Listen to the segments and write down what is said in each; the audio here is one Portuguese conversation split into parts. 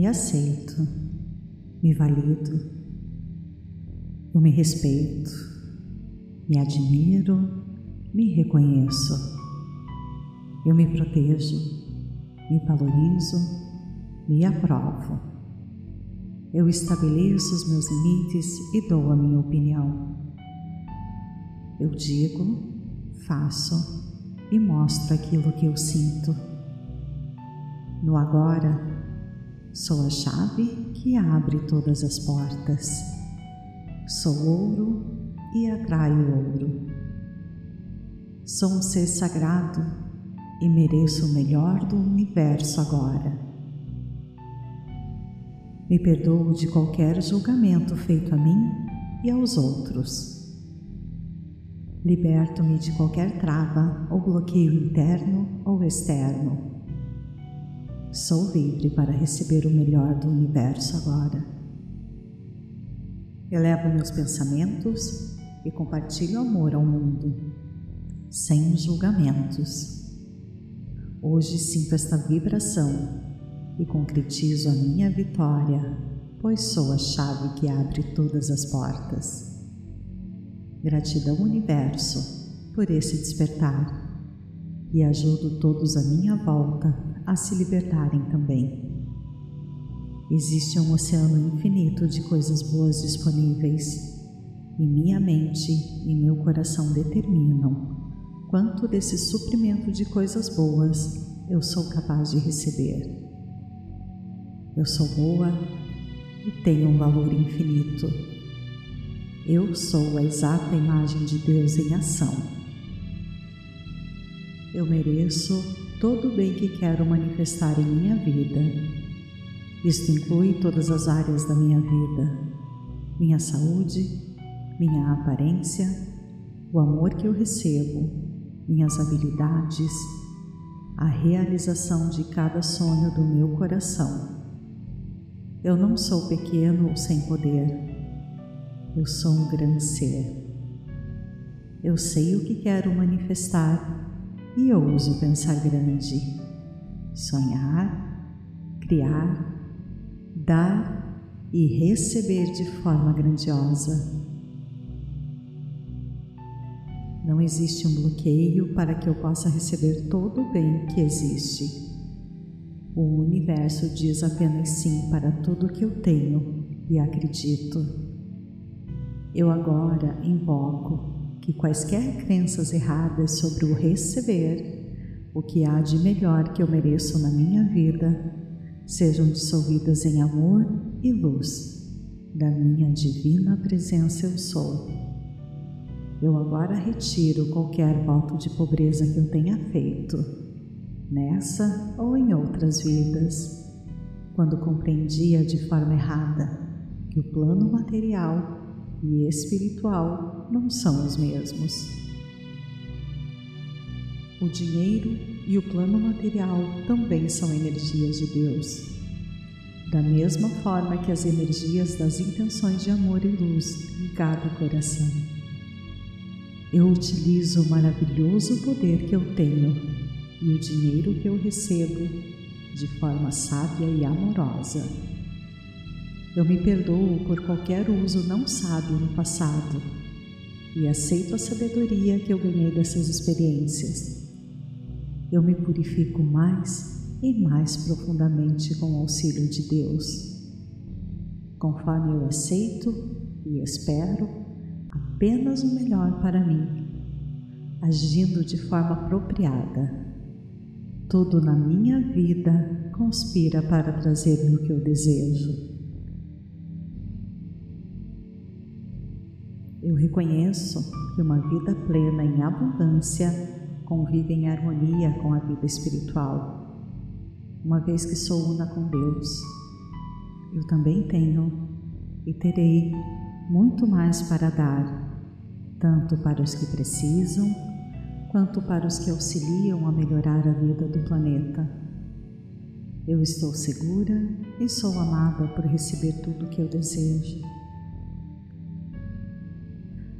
me aceito, me valido, eu me respeito, me admiro, me reconheço, eu me protejo, me valorizo, me aprovo. Eu estabeleço os meus limites e dou a minha opinião. Eu digo, faço e mostro aquilo que eu sinto. No agora, sou a chave que abre todas as portas. Sou ouro e atraio ouro. Sou um ser sagrado e mereço o melhor do universo agora. Me perdoo de qualquer julgamento feito a mim e aos outros. Liberto-me de qualquer trava ou bloqueio interno ou externo. Sou livre para receber o melhor do universo agora. Elevo meus pensamentos e compartilho amor ao mundo, sem julgamentos. Hoje sinto esta vibração e concretizo a minha vitória, pois sou a chave que abre todas as portas. Gratidão, Universo, por esse despertar e ajudo todos à minha volta a se libertarem também. Existe um oceano infinito de coisas boas disponíveis e minha mente e meu coração determinam quanto desse suprimento de coisas boas eu sou capaz de receber. Eu sou boa e tenho um valor infinito eu sou a exata imagem de Deus em ação. Eu mereço todo o bem que quero manifestar em minha vida. Isto inclui todas as áreas da minha vida: minha saúde, minha aparência, o amor que eu recebo, minhas habilidades, a realização de cada sonho do meu coração. Eu não sou pequeno ou sem poder. Eu sou um grande ser. Eu sei o que quero manifestar e ouso pensar grande, sonhar, criar, dar e receber de forma grandiosa. Não existe um bloqueio para que eu possa receber todo o bem que existe. O universo diz apenas sim para tudo que eu tenho e acredito. Eu agora invoco que quaisquer crenças erradas sobre o receber, o que há de melhor que eu mereço na minha vida, sejam dissolvidas em amor e luz da minha divina presença eu sou. Eu agora retiro qualquer voto de pobreza que eu tenha feito, nessa ou em outras vidas, quando compreendia de forma errada que o plano material e espiritual não são os mesmos. O dinheiro e o plano material também são energias de Deus. Da mesma forma que as energias das intenções de amor e luz em cada coração. Eu utilizo o maravilhoso poder que eu tenho e o dinheiro que eu recebo de forma sábia e amorosa eu me perdoo por qualquer uso não sábio no passado e aceito a sabedoria que eu ganhei dessas experiências. Eu me purifico mais e mais profundamente com o auxílio de Deus. Conforme eu aceito e espero apenas o melhor para mim, agindo de forma apropriada. Tudo na minha vida conspira para trazer-me o que eu desejo. Eu reconheço que uma vida plena em abundância convive em harmonia com a vida espiritual, uma vez que sou una com Deus. Eu também tenho e terei muito mais para dar, tanto para os que precisam, quanto para os que auxiliam a melhorar a vida do planeta. Eu estou segura e sou amada por receber tudo o que eu desejo.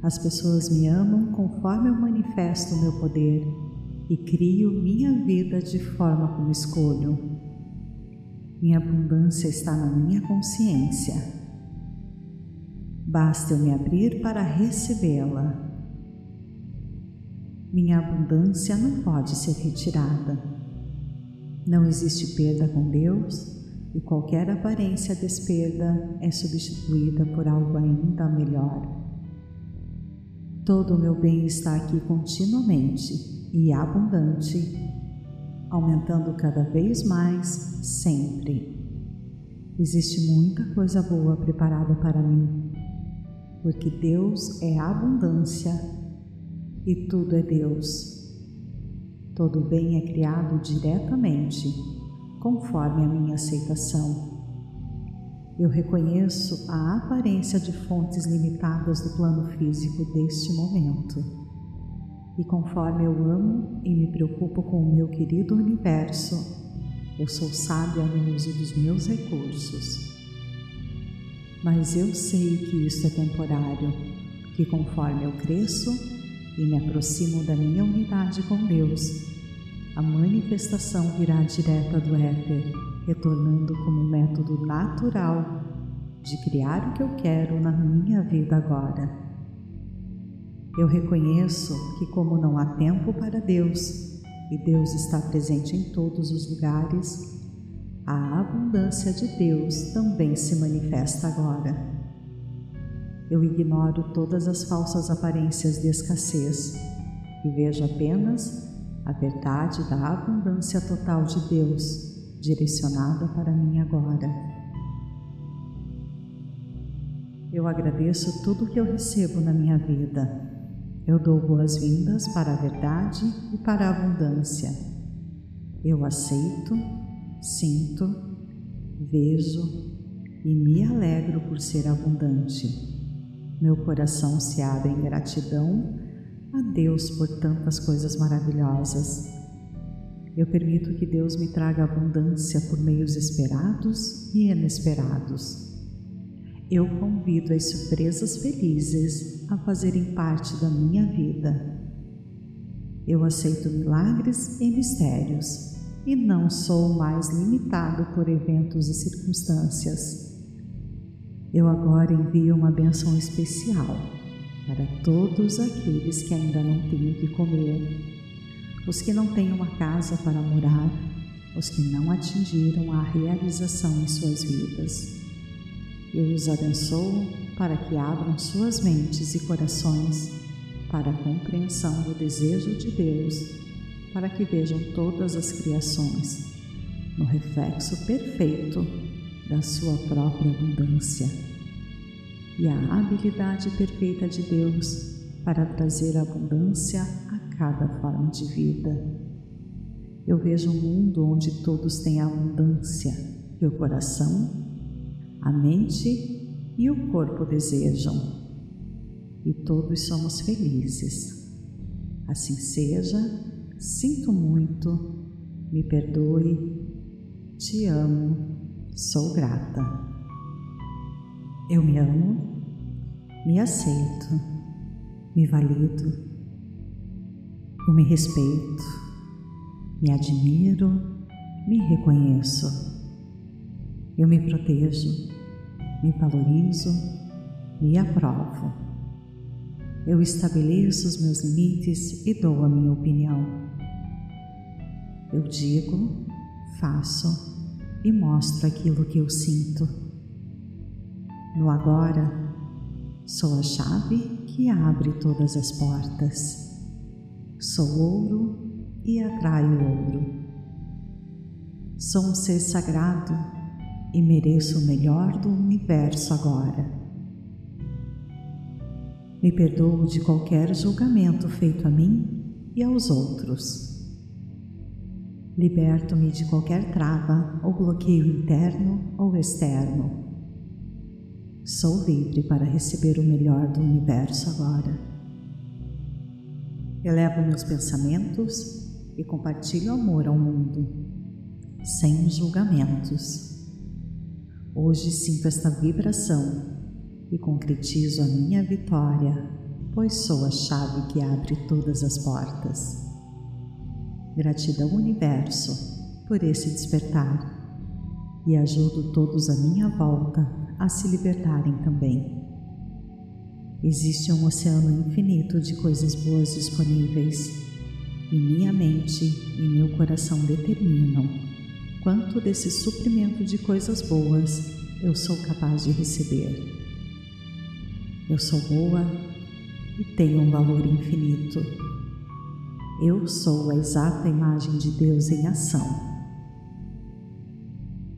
As pessoas me amam conforme eu manifesto o meu poder e crio minha vida de forma como escolho. Minha abundância está na minha consciência. Basta eu me abrir para recebê-la. Minha abundância não pode ser retirada. Não existe perda com Deus e qualquer aparência de desperda é substituída por algo ainda melhor. Todo o meu bem está aqui continuamente e abundante, aumentando cada vez mais, sempre. Existe muita coisa boa preparada para mim, porque Deus é abundância e tudo é Deus. Todo bem é criado diretamente, conforme a minha aceitação. Eu reconheço a aparência de fontes limitadas do plano físico deste momento. E conforme eu amo e me preocupo com o meu querido universo, eu sou sábia no uso dos meus recursos. Mas eu sei que isso é temporário, que conforme eu cresço e me aproximo da minha unidade com Deus, a manifestação virá direta do éter retornando como um método natural de criar o que eu quero na minha vida agora. Eu reconheço que, como não há tempo para Deus e Deus está presente em todos os lugares, a abundância de Deus também se manifesta agora. Eu ignoro todas as falsas aparências de escassez e vejo apenas a verdade da abundância total de Deus direcionada para mim agora. Eu agradeço tudo que eu recebo na minha vida. Eu dou boas-vindas para a verdade e para a abundância. Eu aceito, sinto, vejo e me alegro por ser abundante. Meu coração se abre em gratidão a Deus por tantas coisas maravilhosas eu permito que Deus me traga abundância por meios esperados e inesperados. Eu convido as surpresas felizes a fazerem parte da minha vida. Eu aceito milagres e mistérios e não sou mais limitado por eventos e circunstâncias. Eu agora envio uma benção especial para todos aqueles que ainda não têm o que comer os que não têm uma casa para morar, os que não atingiram a realização em suas vidas. Eu os abençoo para que abram suas mentes e corações para a compreensão do desejo de Deus, para que vejam todas as criações no reflexo perfeito da sua própria abundância e a habilidade perfeita de Deus para trazer abundância cada forma de vida. Eu vejo um mundo onde todos têm abundância e o coração, a mente e o corpo desejam, e todos somos felizes. Assim seja, sinto muito, me perdoe, te amo, sou grata. Eu me amo, me aceito, me valido eu me respeito, me admiro, me reconheço. Eu me protejo, me valorizo, me aprovo. Eu estabeleço os meus limites e dou a minha opinião. Eu digo, faço e mostro aquilo que eu sinto. No agora, sou a chave que abre todas as portas. Sou ouro e atraio ouro. Sou um ser sagrado e mereço o melhor do universo agora. Me perdoo de qualquer julgamento feito a mim e aos outros. Liberto-me de qualquer trava ou bloqueio interno ou externo. Sou livre para receber o melhor do universo agora. Elevo meus pensamentos e compartilho amor ao mundo, sem julgamentos. Hoje sinto esta vibração e concretizo a minha vitória, pois sou a chave que abre todas as portas. Gratidão, Universo, por esse despertar. e ajudo todos à minha volta a se libertarem também. Existe um oceano infinito de coisas boas disponíveis e minha mente e meu coração determinam quanto desse suprimento de coisas boas eu sou capaz de receber. Eu sou boa e tenho um valor infinito. Eu sou a exata imagem de Deus em ação.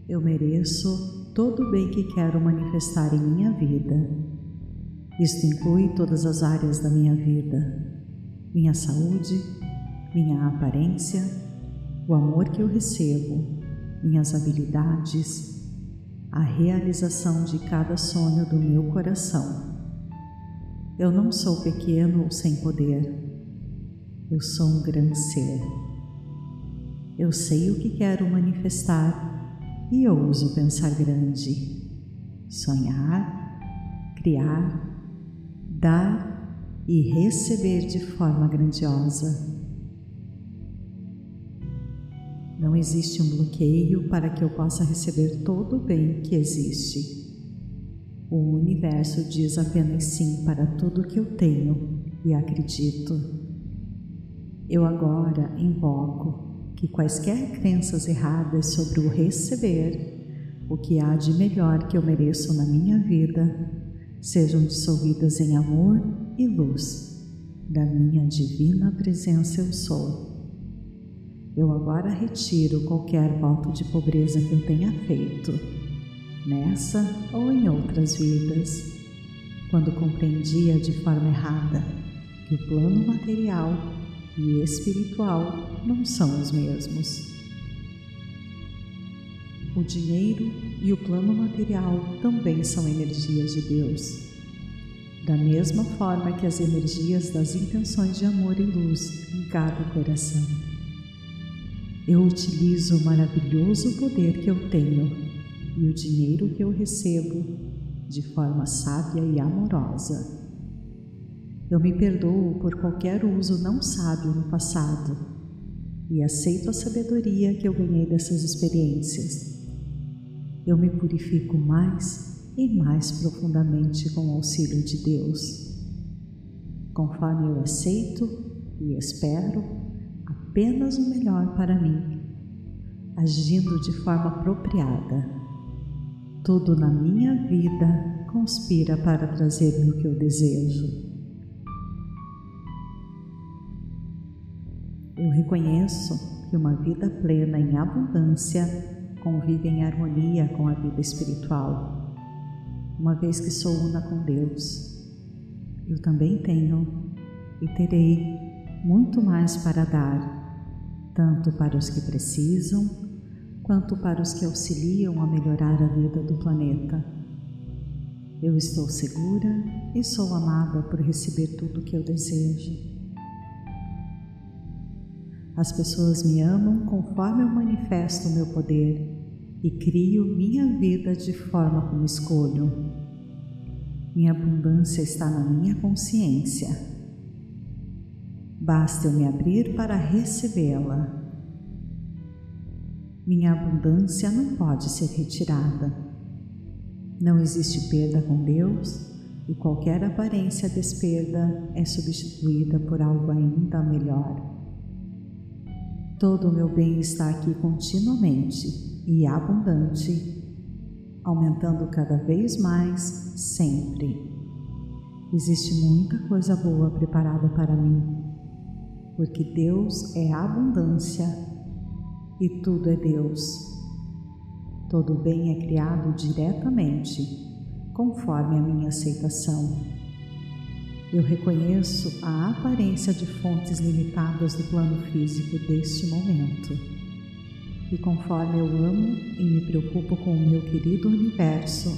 Eu mereço todo o bem que quero manifestar em minha vida isto inclui todas as áreas da minha vida: minha saúde, minha aparência, o amor que eu recebo, minhas habilidades, a realização de cada sonho do meu coração. Eu não sou pequeno ou sem poder. Eu sou um grande ser. Eu sei o que quero manifestar e ouso pensar grande, sonhar, criar dar e receber de forma grandiosa. Não existe um bloqueio para que eu possa receber todo o bem que existe. O universo diz apenas sim para tudo que eu tenho e acredito. Eu agora invoco que quaisquer crenças erradas sobre o receber, o que há de melhor que eu mereço na minha vida, sejam dissolvidas em amor e luz da minha divina presença eu sou. Eu agora retiro qualquer voto de pobreza que eu tenha feito, nessa ou em outras vidas, quando compreendia de forma errada que o plano material e espiritual não são os mesmos. O dinheiro e o plano material também são energias de Deus. Da mesma forma que as energias das intenções de amor e luz em cada coração. Eu utilizo o maravilhoso poder que eu tenho e o dinheiro que eu recebo de forma sábia e amorosa. Eu me perdoo por qualquer uso não sábio no passado e aceito a sabedoria que eu ganhei dessas experiências eu me purifico mais e mais profundamente com o auxílio de Deus. Conforme eu aceito e espero apenas o melhor para mim, agindo de forma apropriada, tudo na minha vida conspira para trazer-me o que eu desejo. Eu reconheço que uma vida plena em abundância convive em harmonia com a vida espiritual, uma vez que sou una com Deus. Eu também tenho e terei muito mais para dar, tanto para os que precisam, quanto para os que auxiliam a melhorar a vida do planeta. Eu estou segura e sou amada por receber tudo o que eu desejo. As pessoas me amam conforme eu manifesto o meu poder e crio minha vida de forma como escolho. Minha abundância está na minha consciência. Basta eu me abrir para recebê-la. Minha abundância não pode ser retirada. Não existe perda com Deus e qualquer aparência de desperda é substituída por algo ainda melhor. Todo o meu bem está aqui continuamente e abundante, aumentando cada vez mais sempre. Existe muita coisa boa preparada para mim, porque Deus é abundância e tudo é Deus. Todo bem é criado diretamente, conforme a minha aceitação. Eu reconheço a aparência de fontes limitadas do plano físico deste momento e conforme eu amo e me preocupo com o meu querido universo,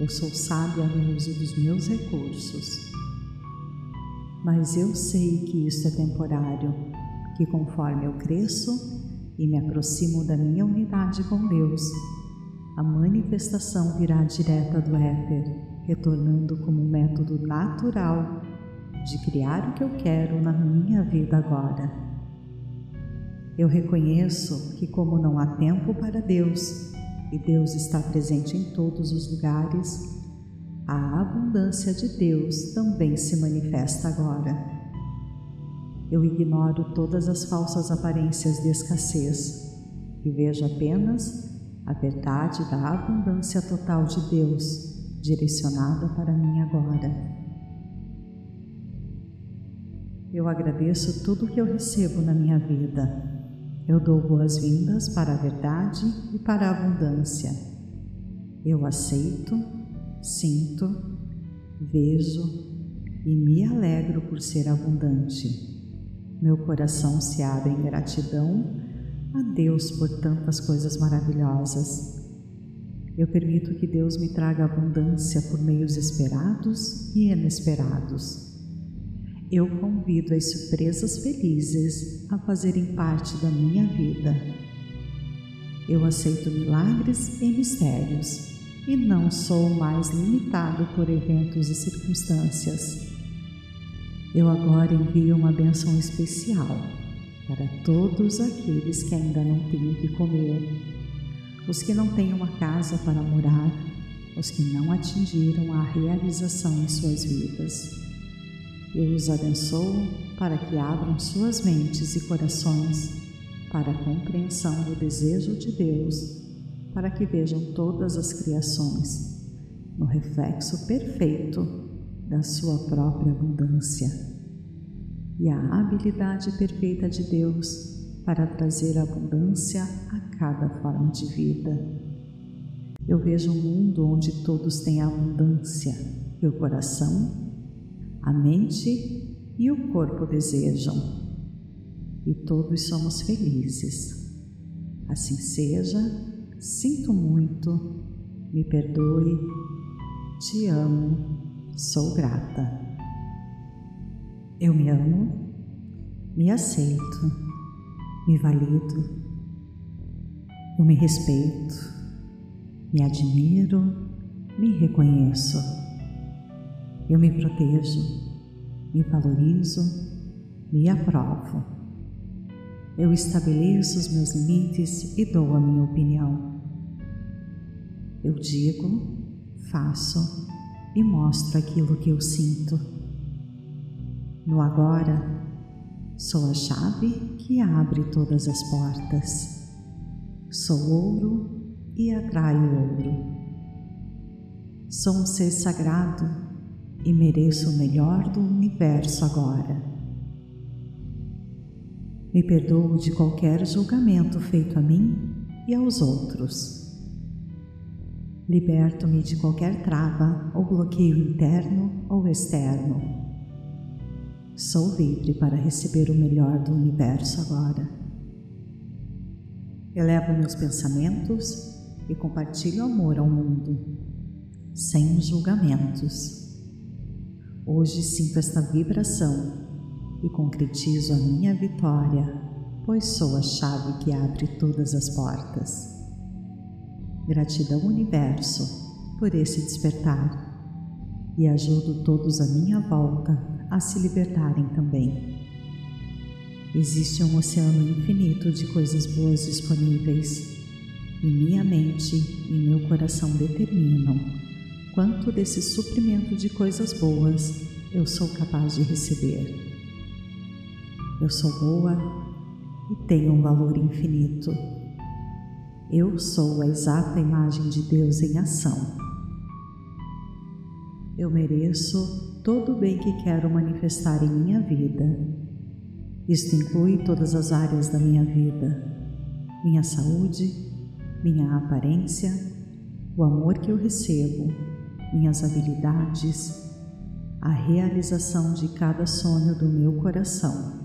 eu sou sábia no uso dos meus recursos. Mas eu sei que isso é temporário, que conforme eu cresço e me aproximo da minha unidade com Deus, a manifestação virá direta do éter, retornando como um método natural de criar o que eu quero na minha vida agora. Eu reconheço que, como não há tempo para Deus, e Deus está presente em todos os lugares, a abundância de Deus também se manifesta agora. Eu ignoro todas as falsas aparências de escassez e vejo apenas a verdade da abundância total de Deus direcionada para mim agora. Eu agradeço tudo que eu recebo na minha vida. Eu dou boas-vindas para a verdade e para a abundância. Eu aceito, sinto, vejo e me alegro por ser abundante. Meu coração se abre em gratidão a Deus por tantas coisas maravilhosas. Eu permito que Deus me traga abundância por meios esperados e inesperados. Eu convido as surpresas felizes a fazerem parte da minha vida. Eu aceito milagres e mistérios e não sou mais limitado por eventos e circunstâncias. Eu agora envio uma benção especial para todos aqueles que ainda não têm o que comer, os que não têm uma casa para morar, os que não atingiram a realização em suas vidas. Eu os abençoo para que abram suas mentes e corações para a compreensão do desejo de Deus, para que vejam todas as criações no reflexo perfeito da sua própria abundância e a habilidade perfeita de Deus para trazer abundância a cada forma de vida. Eu vejo um mundo onde todos têm abundância e o coração a mente e o corpo desejam, e todos somos felizes. Assim seja, sinto muito, me perdoe, te amo, sou grata. Eu me amo, me aceito, me valido, eu me respeito, me admiro, me reconheço eu me protejo, me valorizo, me aprovo. Eu estabeleço os meus limites e dou a minha opinião. Eu digo, faço e mostro aquilo que eu sinto. No agora, sou a chave que abre todas as portas. Sou ouro e atraio ouro. Sou um ser sagrado e mereço o melhor do universo agora. Me perdoo de qualquer julgamento feito a mim e aos outros. Liberto-me de qualquer trava ou bloqueio interno ou externo. Sou livre para receber o melhor do universo agora. Elevo meus pensamentos e compartilho amor ao mundo, sem julgamentos. Hoje sinto esta vibração e concretizo a minha vitória, pois sou a chave que abre todas as portas. Gratidão, Universo, por esse despertar e ajudo todos à minha volta a se libertarem também. Existe um oceano infinito de coisas boas disponíveis e minha mente e meu coração determinam quanto desse suprimento de coisas boas eu sou capaz de receber. Eu sou boa e tenho um valor infinito. Eu sou a exata imagem de Deus em ação. Eu mereço todo o bem que quero manifestar em minha vida. Isto inclui todas as áreas da minha vida: minha saúde, minha aparência, o amor que eu recebo, minhas habilidades, a realização de cada sonho do meu coração.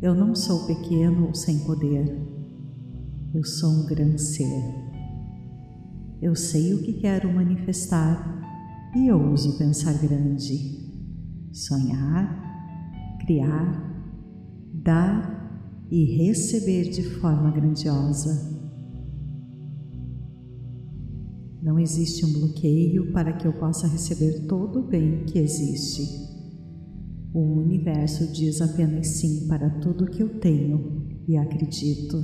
Eu não sou pequeno ou sem poder, eu sou um grande ser. Eu sei o que quero manifestar e ouso pensar grande, sonhar, criar, dar e receber de forma grandiosa Não existe um bloqueio para que eu possa receber todo o bem que existe. O universo diz apenas sim para tudo que eu tenho e acredito.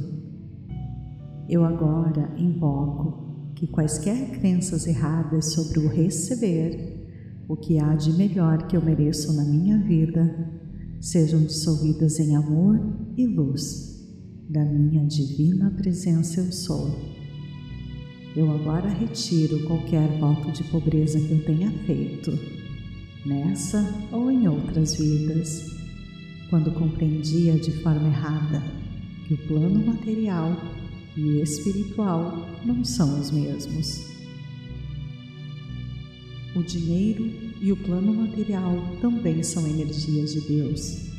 Eu agora invoco que quaisquer crenças erradas sobre o receber, o que há de melhor que eu mereço na minha vida, sejam dissolvidas em amor e luz da minha divina presença eu sou. Eu agora retiro qualquer voto de pobreza que eu tenha feito, nessa ou em outras vidas, quando compreendia de forma errada que o plano material e espiritual não são os mesmos. O dinheiro e o plano material também são energias de Deus.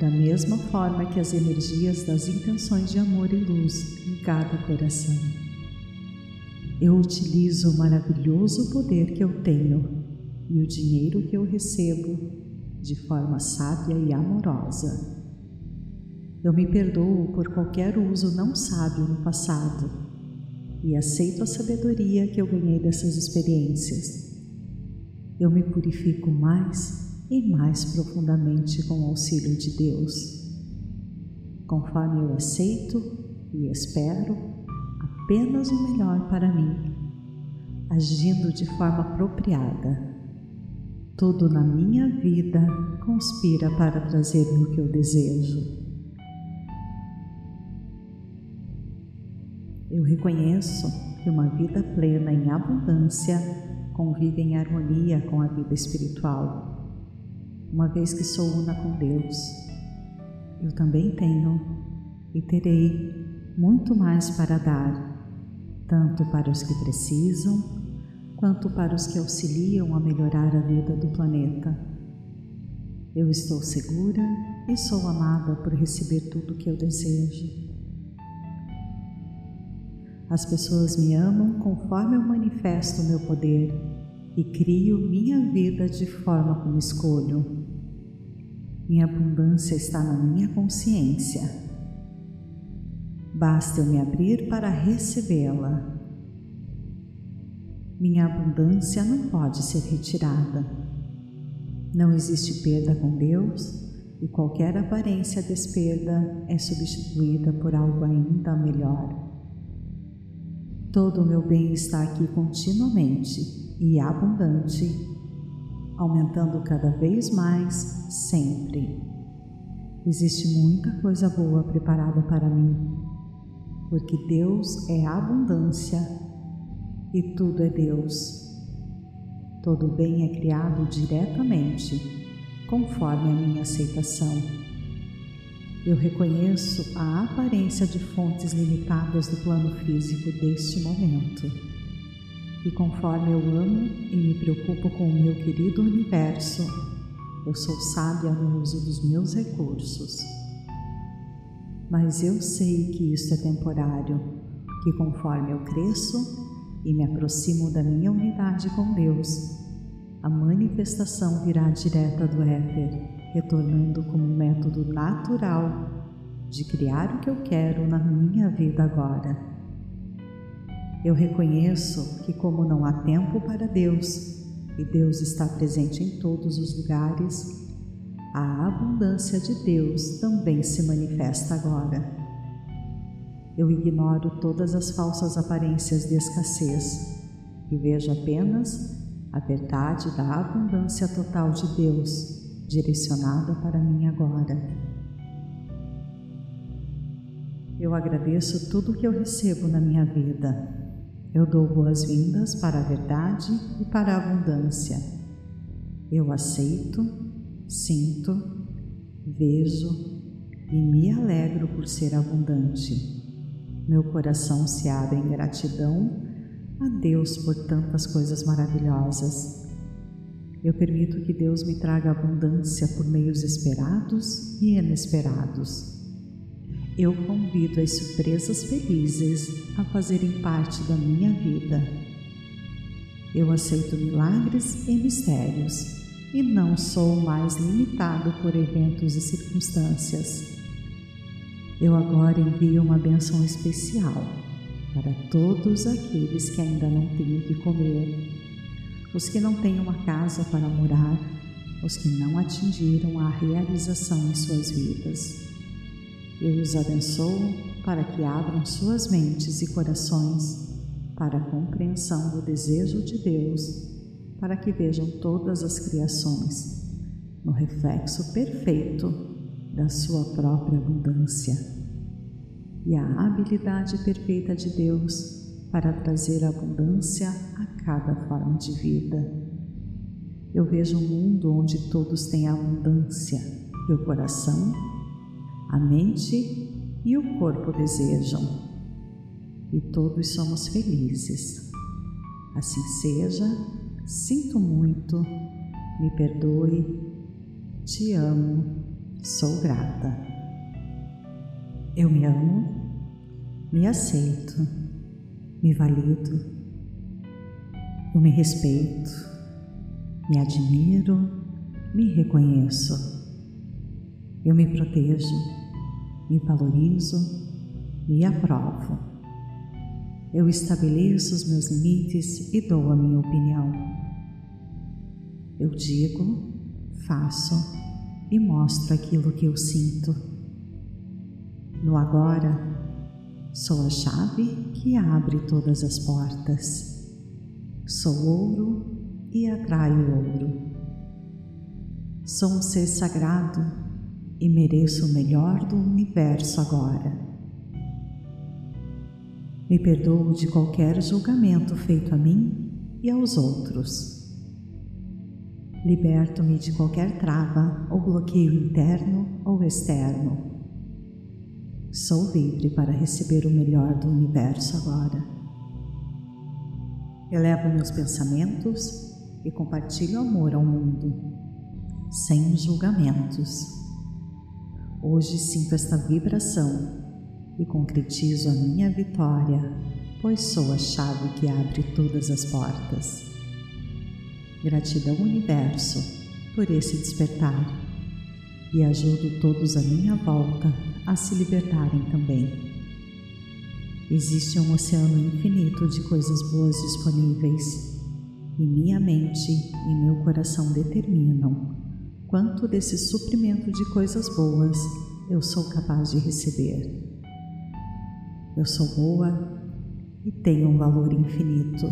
Da mesma forma que as energias das intenções de amor e luz em cada coração. Eu utilizo o maravilhoso poder que eu tenho e o dinheiro que eu recebo de forma sábia e amorosa eu me perdoo por qualquer uso não sábio no passado e aceito a sabedoria que eu ganhei dessas experiências. Eu me purifico mais e mais profundamente com o auxílio de Deus. Conforme eu aceito e espero apenas o melhor para mim, agindo de forma apropriada. Tudo na minha vida conspira para trazer-me o que eu desejo. Eu reconheço que uma vida plena em abundância convive em harmonia com a vida espiritual, uma vez que sou una com Deus. Eu também tenho e terei muito mais para dar, tanto para os que precisam, quanto para os que auxiliam a melhorar a vida do planeta. Eu estou segura e sou amada por receber tudo o que eu desejo. As pessoas me amam conforme eu manifesto o meu poder e crio minha vida de forma como escolho. Minha abundância está na minha consciência. Basta eu me abrir para recebê-la. Minha abundância não pode ser retirada. Não existe perda com Deus e qualquer aparência de desperda é substituída por algo ainda melhor. Todo o meu bem está aqui continuamente e abundante, aumentando cada vez mais, sempre. Existe muita coisa boa preparada para mim, porque Deus é abundância e tudo é Deus. Todo bem é criado diretamente, conforme a minha aceitação. Eu reconheço a aparência de fontes limitadas do plano físico deste momento. E conforme eu amo e me preocupo com o meu querido universo, eu sou sábia no uso dos meus recursos. Mas eu sei que isto é temporário, que conforme eu cresço e me aproximo da minha unidade com Deus, a manifestação virá direta do éter retornando como um método natural de criar o que eu quero na minha vida agora. Eu reconheço que, como não há tempo para Deus e Deus está presente em todos os lugares, a abundância de Deus também se manifesta agora. Eu ignoro todas as falsas aparências de escassez e vejo apenas a verdade da abundância total de Deus direcionada para mim agora. Eu agradeço tudo que eu recebo na minha vida. Eu dou boas-vindas para a verdade e para a abundância. Eu aceito, sinto, vejo e me alegro por ser abundante. Meu coração se abre em gratidão a Deus por tantas coisas maravilhosas eu permito que Deus me traga abundância por meios esperados e inesperados. Eu convido as surpresas felizes a fazerem parte da minha vida. Eu aceito milagres e mistérios e não sou mais limitado por eventos e circunstâncias. Eu agora envio uma benção especial para todos aqueles que ainda não têm o que comer os que não têm uma casa para morar, os que não atingiram a realização em suas vidas. Eu os abençoo para que abram suas mentes e corações para a compreensão do desejo de Deus, para que vejam todas as criações no reflexo perfeito da sua própria abundância e a habilidade perfeita de Deus para trazer abundância a cada forma de vida. Eu vejo um mundo onde todos têm abundância. E o coração, a mente e o corpo desejam, e todos somos felizes. Assim seja, sinto muito, me perdoe, te amo, sou grata. Eu me amo, me aceito, me valido, eu me respeito, me admiro, me reconheço, eu me protejo me valorizo, me aprovo. Eu estabeleço os meus limites e dou a minha opinião. Eu digo, faço e mostro aquilo que eu sinto. No agora, sou a chave que abre todas as portas. Sou ouro e atraio ouro. Sou um ser sagrado e mereço o melhor do universo agora. Me perdoo de qualquer julgamento feito a mim e aos outros. Liberto-me de qualquer trava ou bloqueio interno ou externo. Sou livre para receber o melhor do universo agora. Elevo meus pensamentos e compartilho amor ao mundo, sem julgamentos. Hoje sinto esta vibração e concretizo a minha vitória, pois sou a chave que abre todas as portas. Gratidão, Universo, por esse despertar e ajudo todos à minha volta a se libertarem também. Existe um oceano infinito de coisas boas disponíveis e minha mente e meu coração determinam quanto desse suprimento de coisas boas eu sou capaz de receber. Eu sou boa e tenho um valor infinito.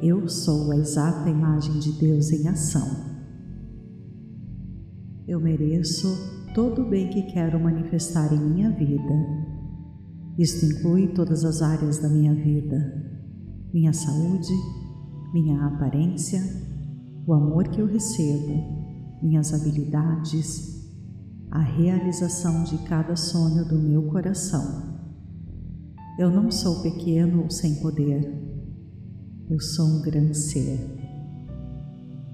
Eu sou a exata imagem de Deus em ação. Eu mereço todo o bem que quero manifestar em minha vida. Isto inclui todas as áreas da minha vida: minha saúde, minha aparência, o amor que eu recebo minhas habilidades, a realização de cada sonho do meu coração. Eu não sou pequeno ou sem poder. Eu sou um grande ser.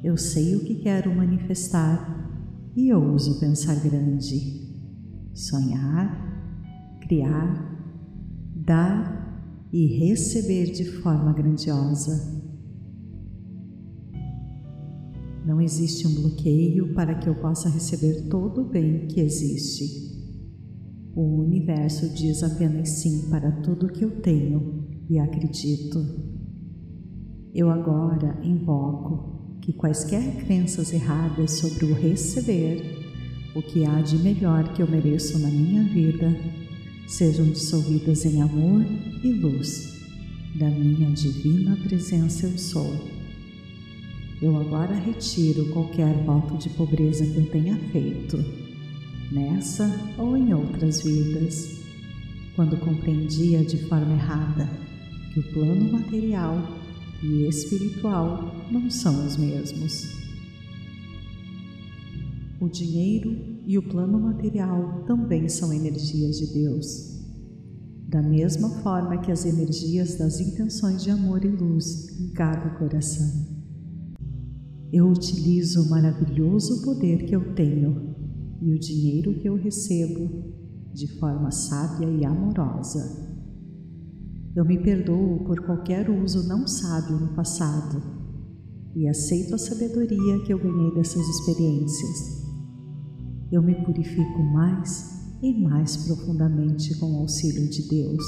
Eu sei o que quero manifestar e ouso pensar grande, sonhar, criar, dar e receber de forma grandiosa Não existe um bloqueio para que eu possa receber todo o bem que existe. O universo diz apenas sim para tudo que eu tenho e acredito. Eu agora invoco que quaisquer crenças erradas sobre o receber, o que há de melhor que eu mereço na minha vida, sejam dissolvidas em amor e luz. Da minha divina presença eu sou. Eu agora retiro qualquer voto de pobreza que eu tenha feito, nessa ou em outras vidas, quando compreendia de forma errada que o plano material e espiritual não são os mesmos. O dinheiro e o plano material também são energias de Deus. Da mesma forma que as energias das intenções de amor e luz em cada coração eu utilizo o maravilhoso poder que eu tenho e o dinheiro que eu recebo de forma sábia e amorosa. Eu me perdoo por qualquer uso não sábio no passado e aceito a sabedoria que eu ganhei dessas experiências. Eu me purifico mais e mais profundamente com o auxílio de Deus.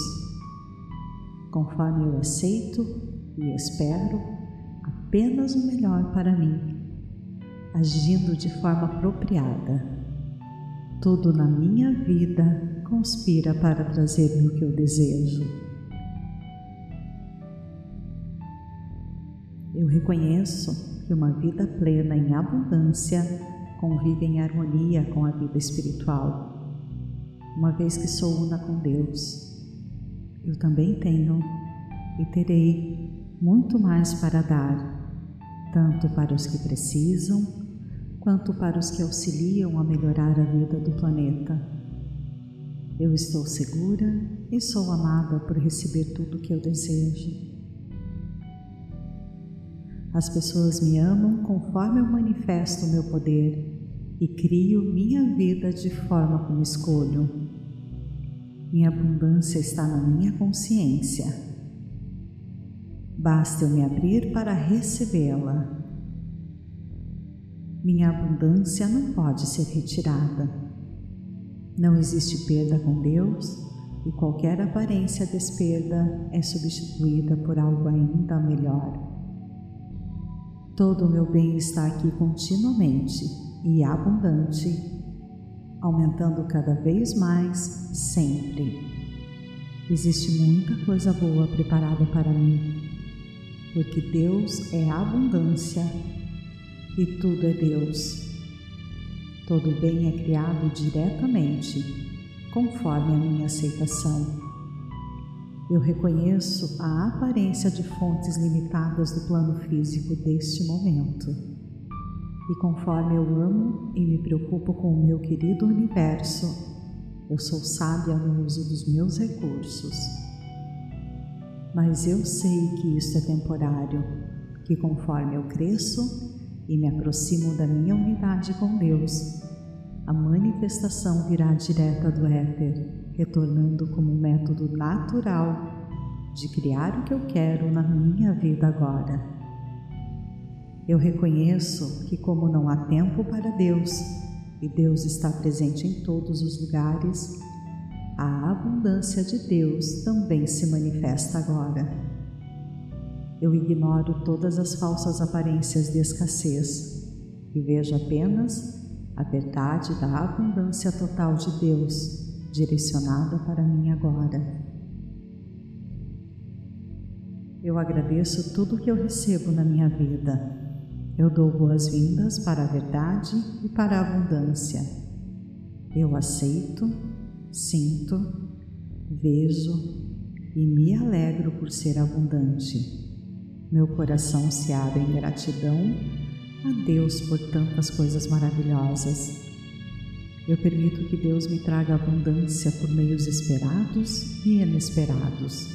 Conforme eu aceito e espero, apenas o melhor para mim, agindo de forma apropriada. Tudo na minha vida conspira para trazer-me o que eu desejo. Eu reconheço que uma vida plena em abundância convive em harmonia com a vida espiritual, uma vez que sou una com Deus. Eu também tenho e terei muito mais para dar, tanto para os que precisam, quanto para os que auxiliam a melhorar a vida do planeta. Eu estou segura e sou amada por receber tudo o que eu desejo. As pessoas me amam conforme eu manifesto o meu poder e crio minha vida de forma como escolho. Minha abundância está na minha consciência. Basta eu me abrir para recebê-la. Minha abundância não pode ser retirada. Não existe perda com Deus e qualquer aparência de perda é substituída por algo ainda melhor. Todo o meu bem está aqui continuamente e abundante, aumentando cada vez mais, sempre. Existe muita coisa boa preparada para mim, porque Deus é abundância e tudo é Deus. Todo bem é criado diretamente, conforme a minha aceitação. Eu reconheço a aparência de fontes limitadas do plano físico deste momento. E conforme eu amo e me preocupo com o meu querido universo, eu sou sábia no uso dos meus recursos. Mas eu sei que isto é temporário, que conforme eu cresço e me aproximo da minha unidade com Deus, a manifestação virá direta do éter retornando como um método natural de criar o que eu quero na minha vida agora. Eu reconheço que, como não há tempo para Deus e Deus está presente em todos os lugares, a abundância de Deus também se manifesta agora. Eu ignoro todas as falsas aparências de escassez e vejo apenas a verdade da abundância total de Deus direcionada para mim agora. Eu agradeço tudo que eu recebo na minha vida. Eu dou boas-vindas para a verdade e para a abundância. Eu aceito, sinto, vejo e me alegro por ser abundante. Meu coração se abre em gratidão a Deus por tantas coisas maravilhosas eu permito que Deus me traga abundância por meios esperados e inesperados.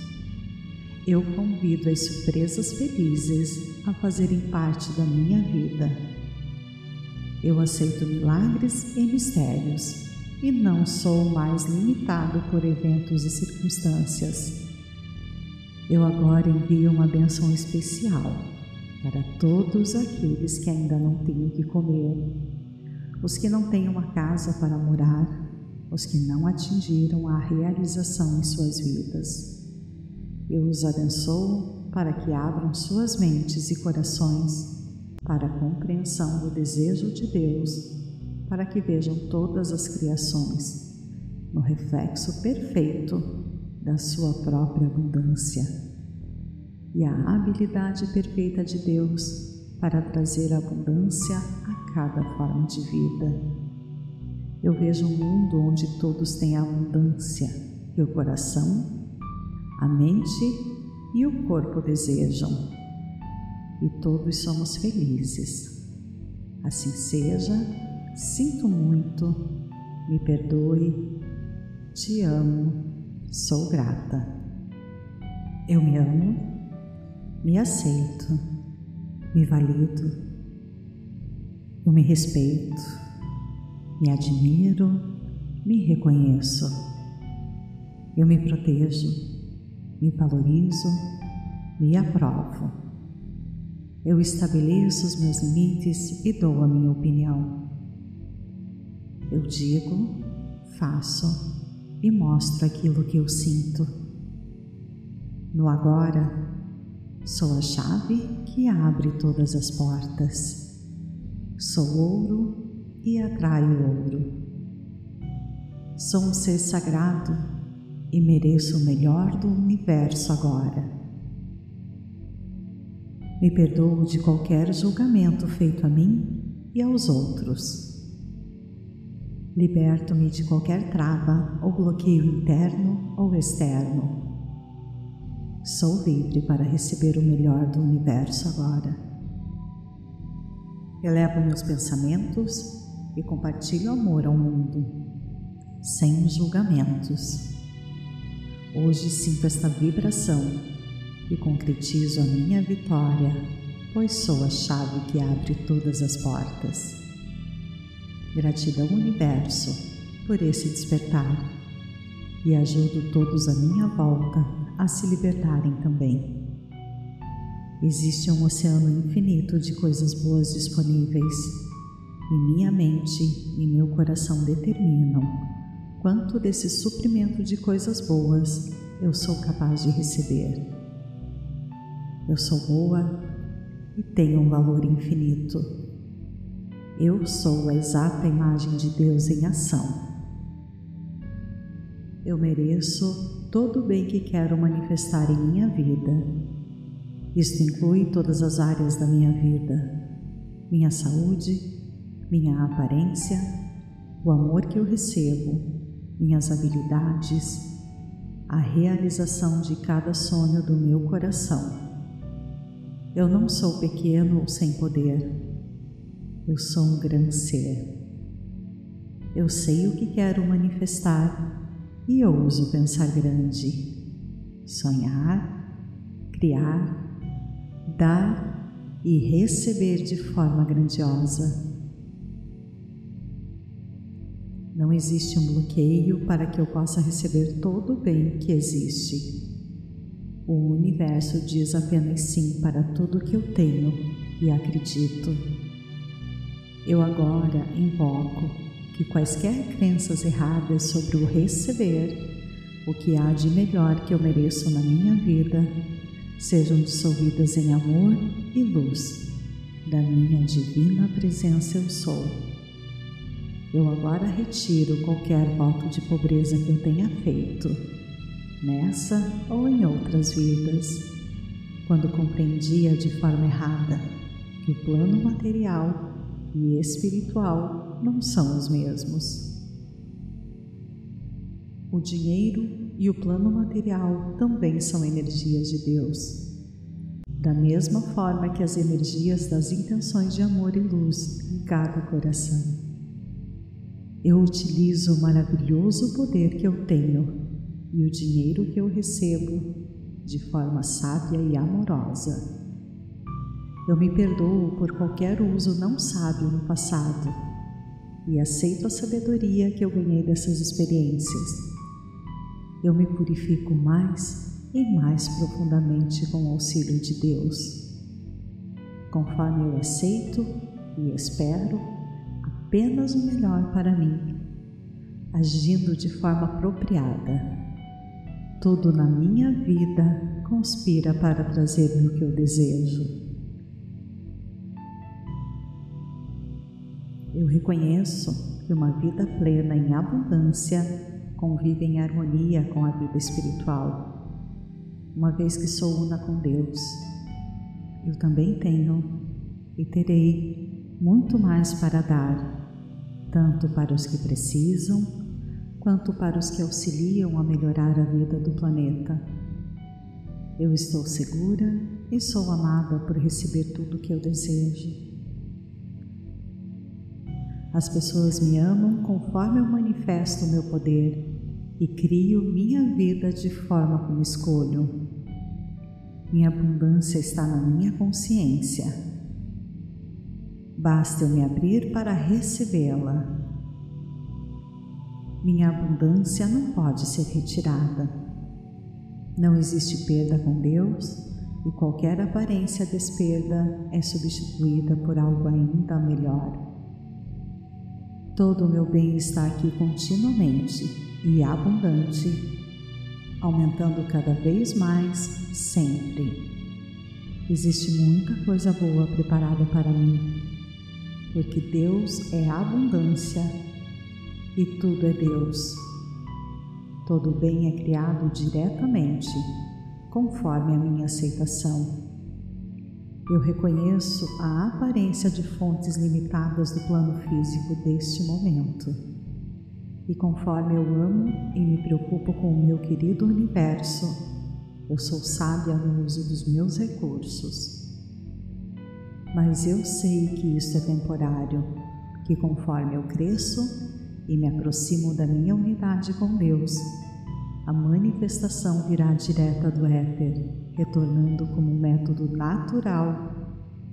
Eu convido as surpresas felizes a fazerem parte da minha vida. Eu aceito milagres e mistérios e não sou mais limitado por eventos e circunstâncias. Eu agora envio uma benção especial para todos aqueles que ainda não têm o que comer os que não têm uma casa para morar, os que não atingiram a realização em suas vidas. Eu os abençoo para que abram suas mentes e corações para a compreensão do desejo de Deus, para que vejam todas as criações no reflexo perfeito da sua própria abundância e a habilidade perfeita de Deus para trazer abundância a cada forma de vida. Eu vejo um mundo onde todos têm abundância e o coração, a mente e o corpo desejam, e todos somos felizes. Assim seja, sinto muito, me perdoe, te amo, sou grata. Eu me amo, me aceito me valido, eu me respeito, me admiro, me reconheço, eu me protejo, me valorizo, me aprovo. Eu estabeleço os meus limites e dou a minha opinião. Eu digo, faço e mostro aquilo que eu sinto. No agora, Sou a chave que abre todas as portas. Sou ouro e atraio ouro. Sou um ser sagrado e mereço o melhor do universo agora. Me perdoo de qualquer julgamento feito a mim e aos outros. Liberto-me de qualquer trava ou bloqueio interno ou externo. Sou livre para receber o melhor do universo agora. Elevo meus pensamentos e compartilho amor ao mundo sem julgamentos. Hoje sinto esta vibração e concretizo a minha vitória, pois sou a chave que abre todas as portas. Gratidão, Universo, por esse despertar e ajudo todos à minha volta a se libertarem também. Existe um oceano infinito de coisas boas disponíveis e minha mente e meu coração determinam quanto desse suprimento de coisas boas eu sou capaz de receber. Eu sou boa e tenho um valor infinito. Eu sou a exata imagem de Deus em ação. Eu mereço todo o bem que quero manifestar em minha vida. Isto inclui todas as áreas da minha vida: minha saúde, minha aparência, o amor que eu recebo minhas habilidades, a realização de cada sonho do meu coração. Eu não sou pequeno ou sem poder. Eu sou um grande ser. Eu sei o que quero manifestar e eu uso pensar grande, sonhar, criar, dar e receber de forma grandiosa. Não existe um bloqueio para que eu possa receber todo o bem que existe. O universo diz apenas sim para tudo que eu tenho e acredito. Eu agora invoco que quaisquer crenças erradas sobre o receber, o que há de melhor que eu mereço na minha vida, sejam dissolvidas em amor e luz. Da minha divina presença eu sou. Eu agora retiro qualquer voto de pobreza que eu tenha feito, nessa ou em outras vidas, quando compreendia de forma errada que o plano material e espiritual não são os mesmos. O dinheiro e o plano material também são energias de Deus. Da mesma forma que as energias das intenções de amor e luz em cada coração eu utilizo o maravilhoso poder que eu tenho e o dinheiro que eu recebo de forma sábia e amorosa. Eu me perdoo por qualquer uso não sábio no passado e aceito a sabedoria que eu ganhei dessas experiências. Eu me purifico mais e mais profundamente com o auxílio de Deus. Conforme eu aceito e espero, apenas o melhor para mim, agindo de forma apropriada. Tudo na minha vida conspira para trazer-me o que eu desejo. Eu reconheço que uma vida plena em abundância convive em harmonia com a vida espiritual, uma vez que sou una com Deus. Eu também tenho e terei muito mais para dar tanto para os que precisam, quanto para os que auxiliam a melhorar a vida do planeta. Eu estou segura e sou amada por receber tudo o que eu desejo. As pessoas me amam conforme eu manifesto o meu poder e crio minha vida de forma como escolho. Minha abundância está na minha consciência Basta eu me abrir para recebê-la. Minha abundância não pode ser retirada. Não existe perda com Deus e qualquer aparência desperda é substituída por algo ainda melhor. Todo o meu bem está aqui continuamente e abundante, aumentando cada vez mais, sempre. Existe muita coisa boa preparada para mim porque Deus é abundância e tudo é Deus. Todo bem é criado diretamente, conforme a minha aceitação. Eu reconheço a aparência de fontes limitadas do plano físico deste momento. E conforme eu amo e me preocupo com o meu querido universo, eu sou sábia no uso dos meus recursos. Mas eu sei que isso é temporário, que conforme eu cresço e me aproximo da minha unidade com Deus, a manifestação virá direta do éter retornando como um método natural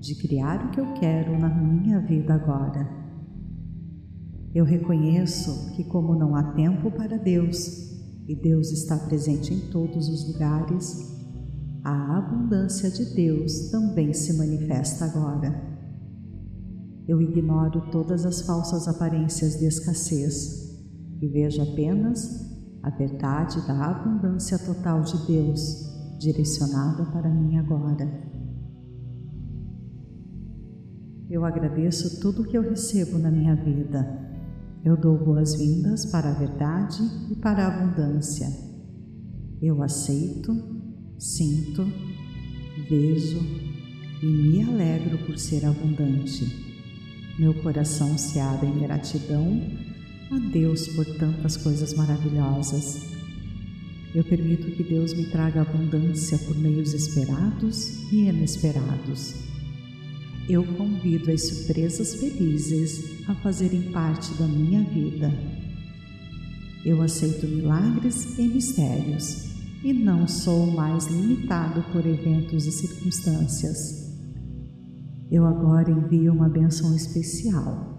de criar o que eu quero na minha vida agora. Eu reconheço que, como não há tempo para Deus e Deus está presente em todos os lugares, a abundância de Deus também se manifesta agora. Eu ignoro todas as falsas aparências de escassez e vejo apenas a verdade da abundância total de Deus direcionada para mim agora. Eu agradeço tudo que eu recebo na minha vida. Eu dou boas-vindas para a verdade e para a abundância. Eu aceito, sinto, vejo e me alegro por ser abundante. Meu coração se abre em gratidão a Deus por tantas coisas maravilhosas eu permito que Deus me traga abundância por meios esperados e inesperados. Eu convido as surpresas felizes a fazerem parte da minha vida. Eu aceito milagres e mistérios e não sou mais limitado por eventos e circunstâncias. Eu agora envio uma benção especial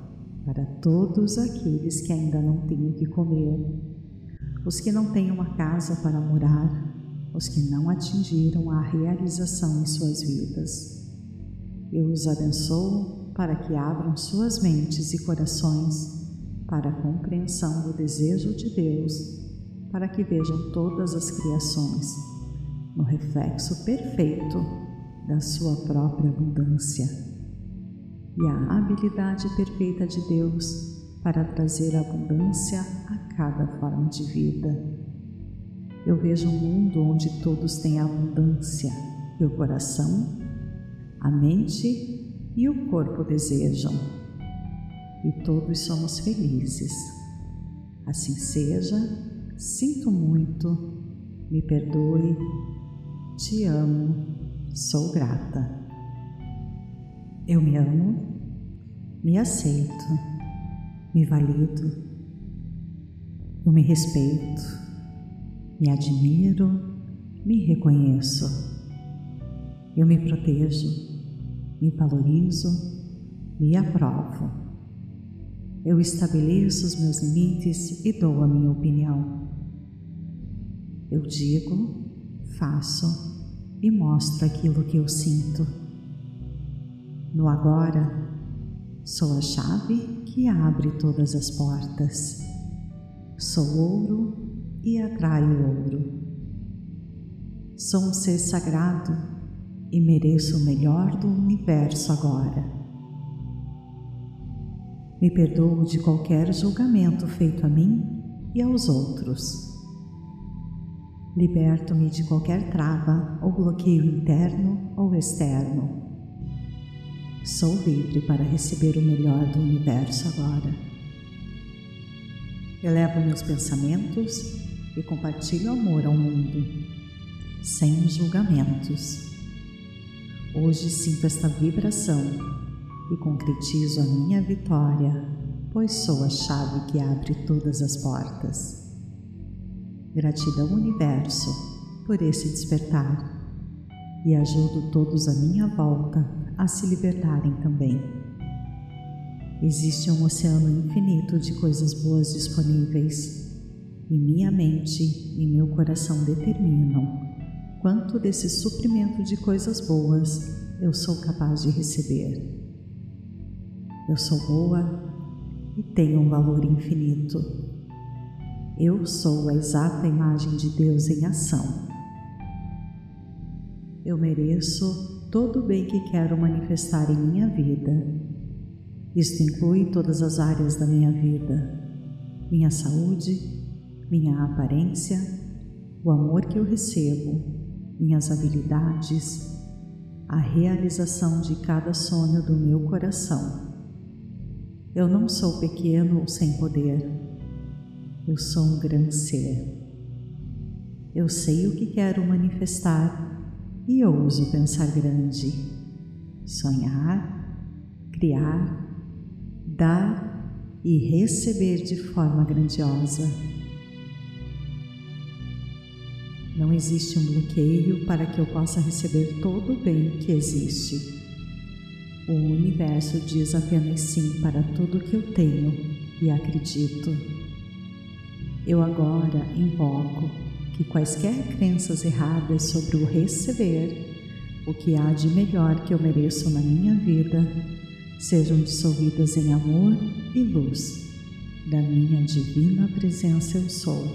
para todos aqueles que ainda não têm o que comer os que não têm uma casa para morar, os que não atingiram a realização em suas vidas. Eu os abençoo para que abram suas mentes e corações para a compreensão do desejo de Deus, para que vejam todas as criações no reflexo perfeito da sua própria abundância e a habilidade perfeita de Deus para trazer abundância a cada forma de vida. Eu vejo um mundo onde todos têm abundância e o coração, a mente e o corpo desejam. E todos somos felizes. Assim seja, sinto muito, me perdoe, te amo, sou grata. Eu me amo, me aceito me valido, eu me respeito, me admiro, me reconheço, eu me protejo, me valorizo, me aprovo. Eu estabeleço os meus limites e dou a minha opinião. Eu digo, faço e mostro aquilo que eu sinto. No agora, Sou a chave que abre todas as portas. Sou ouro e atraio ouro. Sou um ser sagrado e mereço o melhor do universo agora. Me perdoo de qualquer julgamento feito a mim e aos outros. Liberto-me de qualquer trava ou bloqueio interno ou externo Sou livre para receber o melhor do universo agora. Elevo meus pensamentos e compartilho amor ao mundo, sem julgamentos. Hoje sinto esta vibração e concretizo a minha vitória, pois sou a chave que abre todas as portas. Gratidão, Universo, por esse despertar e ajudo todos à minha volta a se libertarem também. Existe um oceano infinito de coisas boas disponíveis e minha mente e meu coração determinam quanto desse suprimento de coisas boas eu sou capaz de receber. Eu sou boa e tenho um valor infinito. Eu sou a exata imagem de Deus em ação. Eu mereço todo o bem que quero manifestar em minha vida. Isto inclui todas as áreas da minha vida: minha saúde, minha aparência, o amor que eu recebo, minhas habilidades, a realização de cada sonho do meu coração. Eu não sou pequeno ou sem poder. Eu sou um grande ser. Eu sei o que quero manifestar e ouso pensar grande, sonhar, criar, dar e receber de forma grandiosa. Não existe um bloqueio para que eu possa receber todo o bem que existe. O universo diz apenas sim para tudo que eu tenho e acredito. Eu agora invoco que quaisquer crenças erradas sobre o receber, o que há de melhor que eu mereço na minha vida, sejam dissolvidas em amor e luz da minha divina presença eu sou.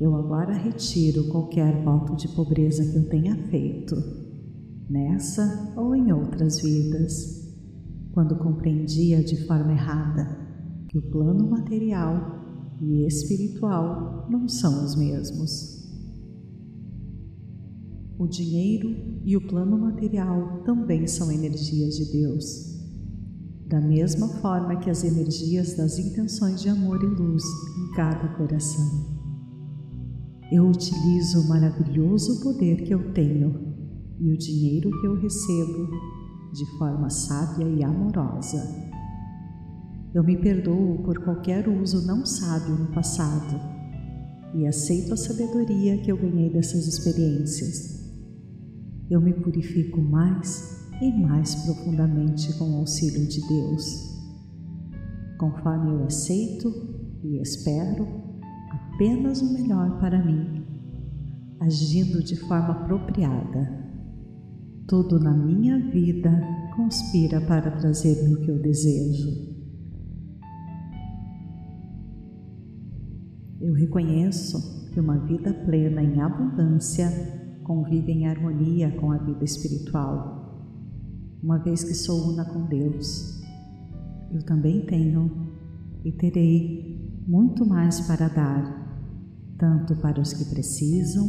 Eu agora retiro qualquer voto de pobreza que eu tenha feito, nessa ou em outras vidas, quando compreendia de forma errada que o plano material e espiritual não são os mesmos. O dinheiro e o plano material também são energias de Deus. Da mesma forma que as energias das intenções de amor e luz em cada coração eu utilizo o maravilhoso poder que eu tenho e o dinheiro que eu recebo de forma sábia e amorosa. Eu me perdoo por qualquer uso não sábio no passado e aceito a sabedoria que eu ganhei dessas experiências. Eu me purifico mais e mais profundamente com o auxílio de Deus. Conforme eu aceito e espero, apenas o melhor para mim, agindo de forma apropriada. Tudo na minha vida conspira para trazer-me o que eu desejo. Eu reconheço que uma vida plena em abundância convive em harmonia com a vida espiritual, uma vez que sou una com Deus. Eu também tenho e terei muito mais para dar tanto para os que precisam,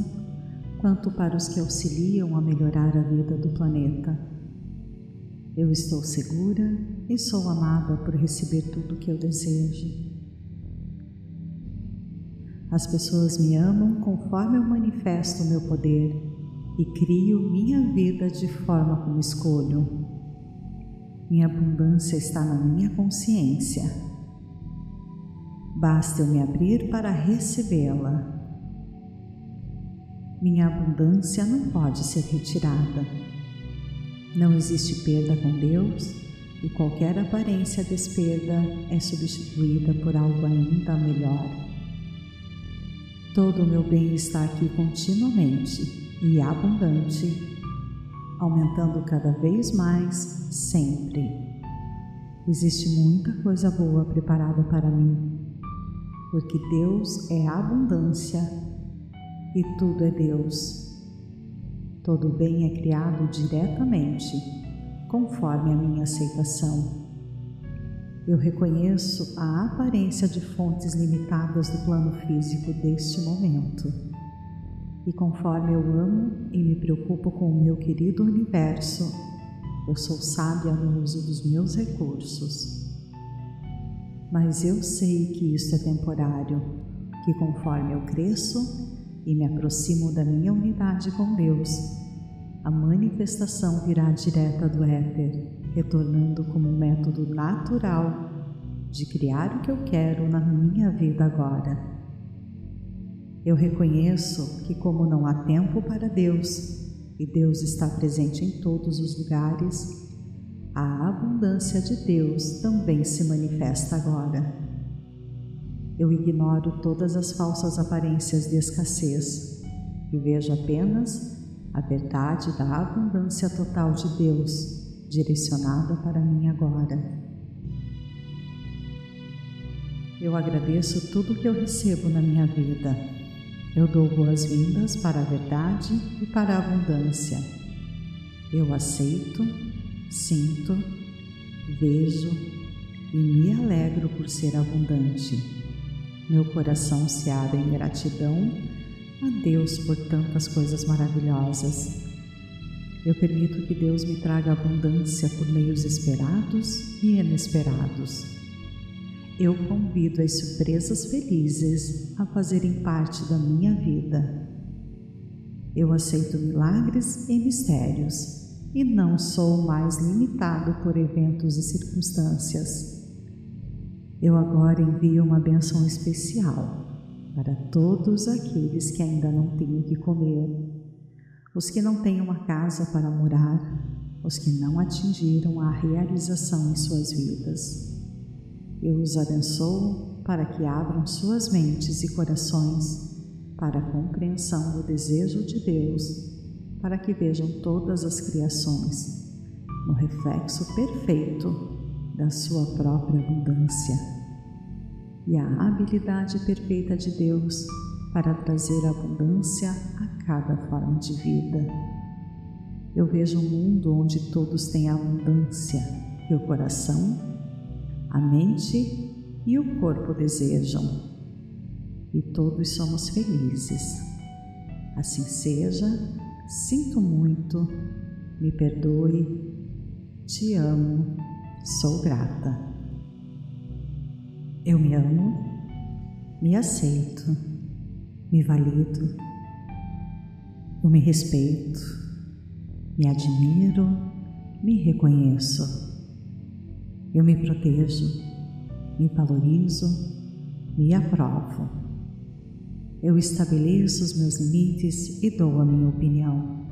quanto para os que auxiliam a melhorar a vida do planeta. Eu estou segura e sou amada por receber tudo o que eu desejo. As pessoas me amam conforme eu manifesto o meu poder e crio minha vida de forma como escolho. Minha abundância está na minha consciência basta eu me abrir para recebê-la. Minha abundância não pode ser retirada. Não existe perda com Deus e qualquer aparência de desperda é substituída por algo ainda melhor. Todo o meu bem está aqui continuamente e abundante, aumentando cada vez mais, sempre. Existe muita coisa boa preparada para mim porque Deus é abundância e tudo é Deus. Todo bem é criado diretamente, conforme a minha aceitação. Eu reconheço a aparência de fontes limitadas do plano físico deste momento. E conforme eu amo e me preocupo com o meu querido universo, eu sou sábia no uso dos meus recursos mas eu sei que isto é temporário, que conforme eu cresço e me aproximo da minha unidade com Deus, a manifestação virá direta do éter, retornando como um método natural de criar o que eu quero na minha vida agora. Eu reconheço que, como não há tempo para Deus e Deus está presente em todos os lugares, a abundância de Deus também se manifesta agora. Eu ignoro todas as falsas aparências de escassez e vejo apenas a verdade da abundância total de Deus direcionada para mim agora. Eu agradeço tudo que eu recebo na minha vida. Eu dou boas-vindas para a verdade e para a abundância. Eu aceito sinto, vejo e me alegro por ser abundante. Meu coração se abre em gratidão a Deus por tantas coisas maravilhosas. Eu permito que Deus me traga abundância por meios esperados e inesperados. Eu convido as surpresas felizes a fazerem parte da minha vida. Eu aceito milagres e mistérios e não sou mais limitado por eventos e circunstâncias. Eu agora envio uma benção especial para todos aqueles que ainda não têm o que comer, os que não têm uma casa para morar, os que não atingiram a realização em suas vidas. Eu os abençoo para que abram suas mentes e corações para a compreensão do desejo de Deus para que vejam todas as criações no reflexo perfeito da sua própria abundância e a habilidade perfeita de Deus para trazer abundância a cada forma de vida. Eu vejo um mundo onde todos têm abundância e o coração, a mente e o corpo desejam, e todos somos felizes. Assim seja Sinto muito, me perdoe, te amo, sou grata. Eu me amo, me aceito, me valido, eu me respeito, me admiro, me reconheço. Eu me protejo, me valorizo, me aprovo. Eu estabeleço os meus limites e dou a minha opinião.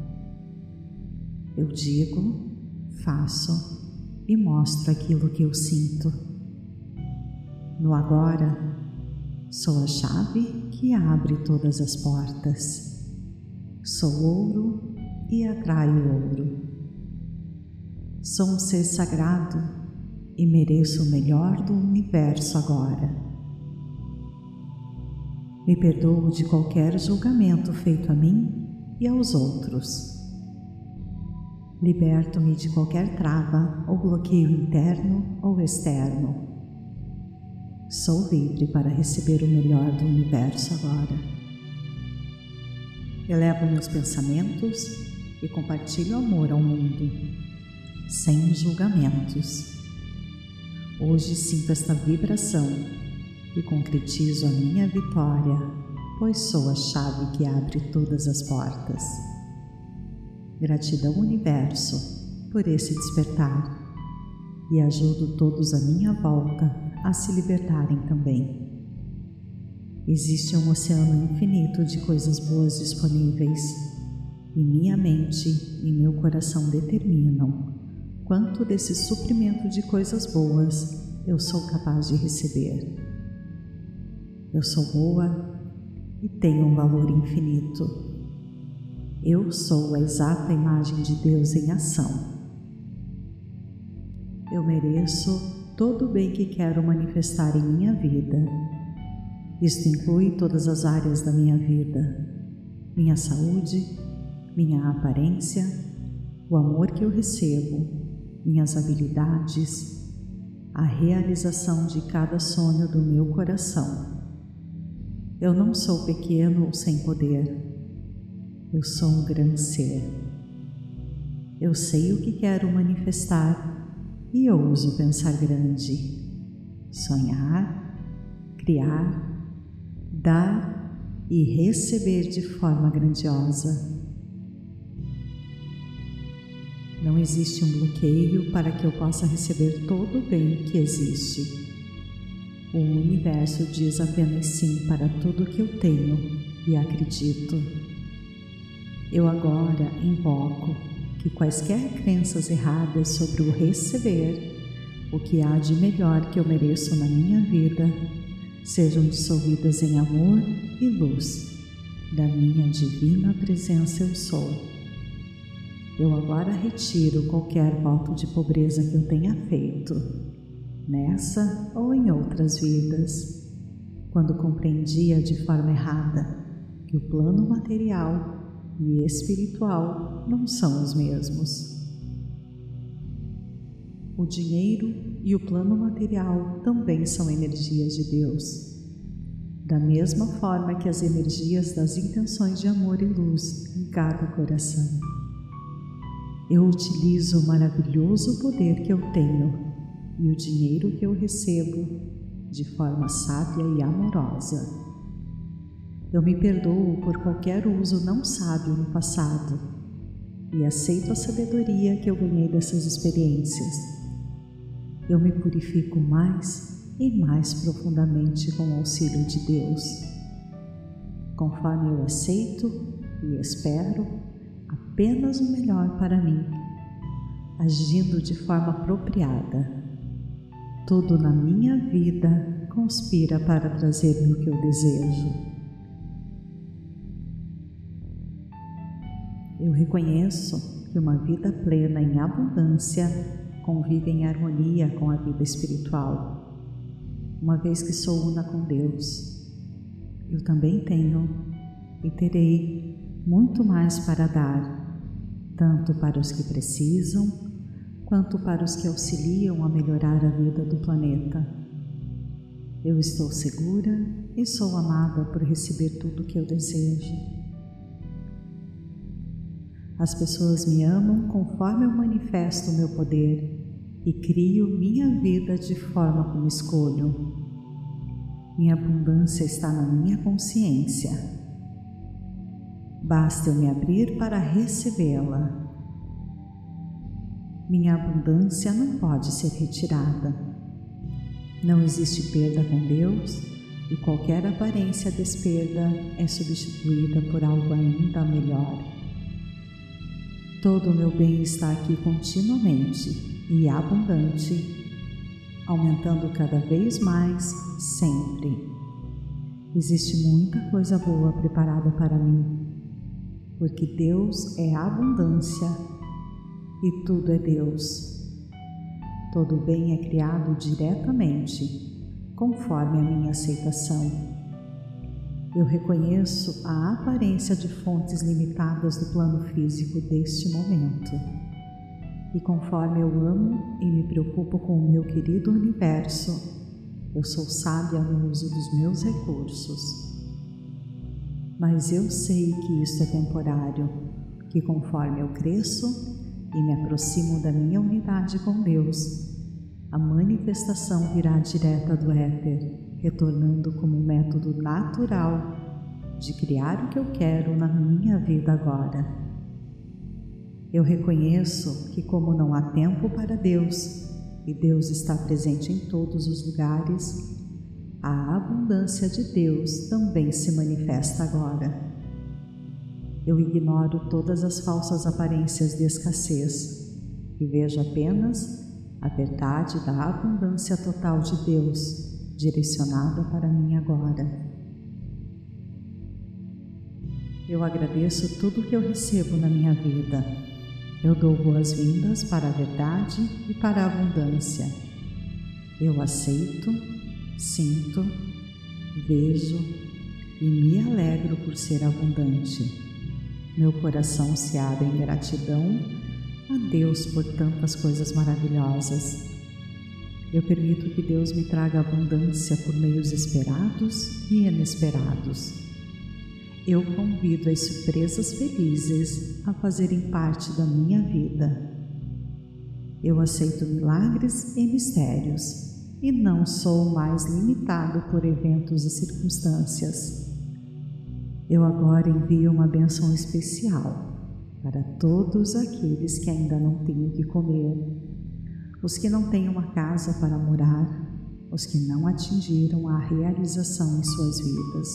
Eu digo, faço e mostro aquilo que eu sinto. No agora, sou a chave que abre todas as portas. Sou ouro e atraio ouro. Sou um ser sagrado e mereço o melhor do universo agora. Me perdoo de qualquer julgamento feito a mim e aos outros. Liberto-me de qualquer trava ou bloqueio interno ou externo. Sou livre para receber o melhor do universo agora. Elevo meus pensamentos e compartilho amor ao mundo, sem julgamentos. Hoje sinto esta vibração e concretizo a minha vitória, pois sou a chave que abre todas as portas. Gratidão, Universo, por esse despertar e ajudo todos à minha volta a se libertarem também. Existe um oceano infinito de coisas boas disponíveis e minha mente e meu coração determinam quanto desse suprimento de coisas boas eu sou capaz de receber. Eu sou boa e tenho um valor infinito. Eu sou a exata imagem de Deus em ação. Eu mereço todo o bem que quero manifestar em minha vida. Isto inclui todas as áreas da minha vida: minha saúde, minha aparência, o amor que eu recebo, minhas habilidades, a realização de cada sonho do meu coração eu não sou pequeno ou sem poder. Eu sou um grande ser. Eu sei o que quero manifestar e ouso pensar grande. Sonhar, criar, dar e receber de forma grandiosa. Não existe um bloqueio para que eu possa receber todo o bem que existe. O universo diz apenas sim para tudo que eu tenho e acredito. Eu agora invoco que quaisquer crenças erradas sobre o receber, o que há de melhor que eu mereço na minha vida, sejam dissolvidas em amor e luz da minha divina presença eu sou. Eu agora retiro qualquer voto de pobreza que eu tenha feito nessa ou em outras vidas, quando compreendia de forma errada que o plano material e espiritual não são os mesmos. O dinheiro e o plano material também são energias de Deus. da mesma forma que as energias das intenções de amor e luz em cada coração. Eu utilizo o maravilhoso poder que eu tenho e o dinheiro que eu recebo de forma sábia e amorosa. Eu me perdoo por qualquer uso não sábio no passado e aceito a sabedoria que eu ganhei dessas experiências. Eu me purifico mais e mais profundamente com o auxílio de Deus. Conforme eu aceito e espero apenas o melhor para mim, agindo de forma apropriada, tudo na minha vida conspira para trazer-me o que eu desejo. Eu reconheço que uma vida plena em abundância convive em harmonia com a vida espiritual uma vez que sou una com Deus, eu também tenho e terei muito mais para dar, tanto para os que precisam, quanto para os que auxiliam a melhorar a vida do planeta. Eu estou segura e sou amada por receber tudo o que eu desejo. As pessoas me amam conforme eu manifesto o meu poder e crio minha vida de forma como escolho. Minha abundância está na minha consciência. Basta eu me abrir para recebê-la. Minha abundância não pode ser retirada. Não existe perda com Deus e qualquer aparência de desperda é substituída por algo ainda melhor. Todo o meu bem está aqui continuamente e abundante, aumentando cada vez mais, sempre. Existe muita coisa boa preparada para mim, porque Deus é abundância e tudo é Deus. Todo bem é criado diretamente, conforme a minha aceitação. Eu reconheço a aparência de fontes limitadas do plano físico deste momento e conforme eu amo e me preocupo com o meu querido universo, eu sou sábia no uso dos meus recursos. Mas eu sei que isso é temporário, que conforme eu cresço e me aproximo da minha unidade com Deus, a manifestação virá direta do éter, retornando como um método natural de criar o que eu quero na minha vida agora. Eu reconheço que, como não há tempo para Deus e Deus está presente em todos os lugares, a abundância de Deus também se manifesta agora. Eu ignoro todas as falsas aparências de escassez e vejo apenas a verdade da abundância total de Deus direcionada para mim agora. Eu agradeço tudo que eu recebo na minha vida eu dou boas-vindas para a verdade e para a abundância. Eu aceito, sinto, vejo e me alegro por ser abundante. Meu coração se abre em gratidão a Deus por tantas coisas maravilhosas. Eu permito que Deus me traga abundância por meios esperados e inesperados eu convido as surpresas felizes a fazerem parte da minha vida. Eu aceito milagres e mistérios e não sou mais limitado por eventos e circunstâncias. Eu agora envio uma benção especial para todos aqueles que ainda não têm o que comer, os que não têm uma casa para morar, os que não atingiram a realização em suas vidas.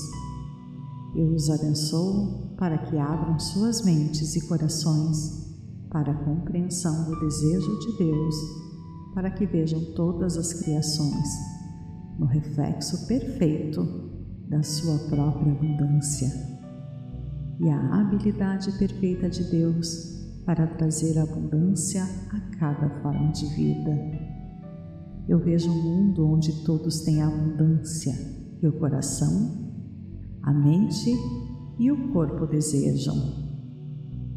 Eu os abençoo para que abram suas mentes e corações para a compreensão do desejo de Deus, para que vejam todas as criações no reflexo perfeito da sua própria abundância e a habilidade perfeita de Deus para trazer abundância a cada forma de vida. Eu vejo um mundo onde todos têm abundância e o coração a mente e o corpo desejam,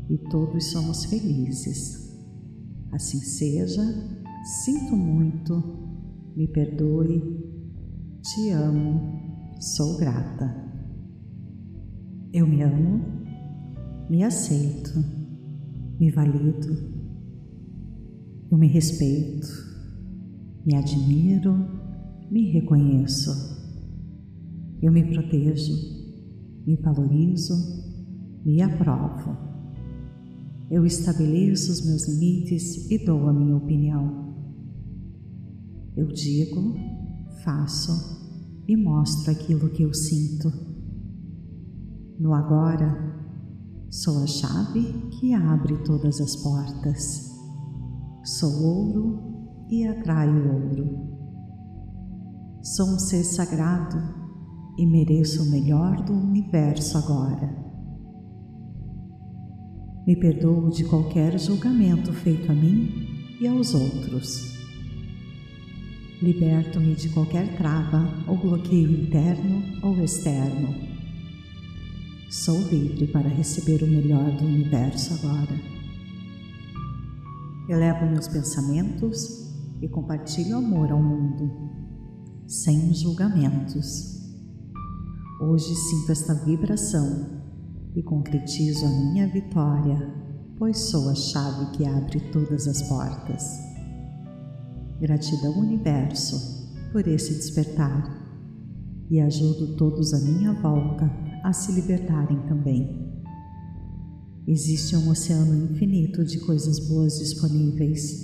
e todos somos felizes. Assim seja, sinto muito, me perdoe, te amo, sou grata. Eu me amo, me aceito, me valido, eu me respeito, me admiro, me reconheço. Eu me protejo, me valorizo, me aprovo. Eu estabeleço os meus limites e dou a minha opinião. Eu digo, faço e mostro aquilo que eu sinto. No agora, sou a chave que abre todas as portas. Sou ouro e atraio ouro. Sou um ser sagrado e mereço o melhor do universo agora. Me perdoo de qualquer julgamento feito a mim e aos outros. Liberto-me de qualquer trava ou bloqueio interno ou externo. Sou livre para receber o melhor do universo agora. Elevo meus pensamentos e compartilho amor ao mundo, sem julgamentos. Hoje sinto esta vibração e concretizo a minha vitória, pois sou a chave que abre todas as portas. Gratidão, Universo, por esse despertar e ajudo todos à minha volta a se libertarem também. Existe um oceano infinito de coisas boas disponíveis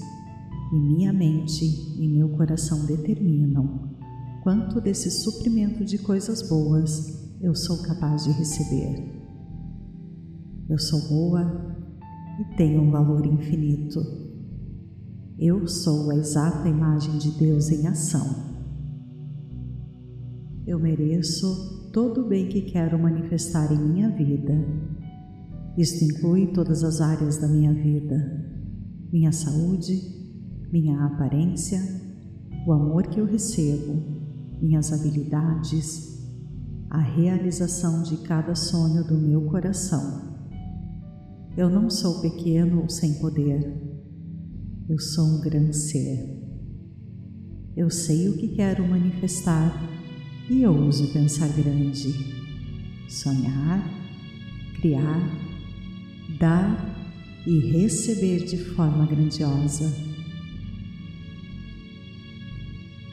e minha mente e meu coração determinam quanto desse suprimento de coisas boas eu sou capaz de receber. Eu sou boa e tenho um valor infinito eu sou a exata imagem de Deus em ação. Eu mereço todo o bem que quero manifestar em minha vida. Isto inclui todas as áreas da minha vida: minha saúde, minha aparência, o amor que eu recebo, minhas habilidades, a realização de cada sonho do meu coração. Eu não sou pequeno ou sem poder. Eu sou um grande ser. Eu sei o que quero manifestar e ouso pensar grande, sonhar, criar, dar e receber de forma grandiosa.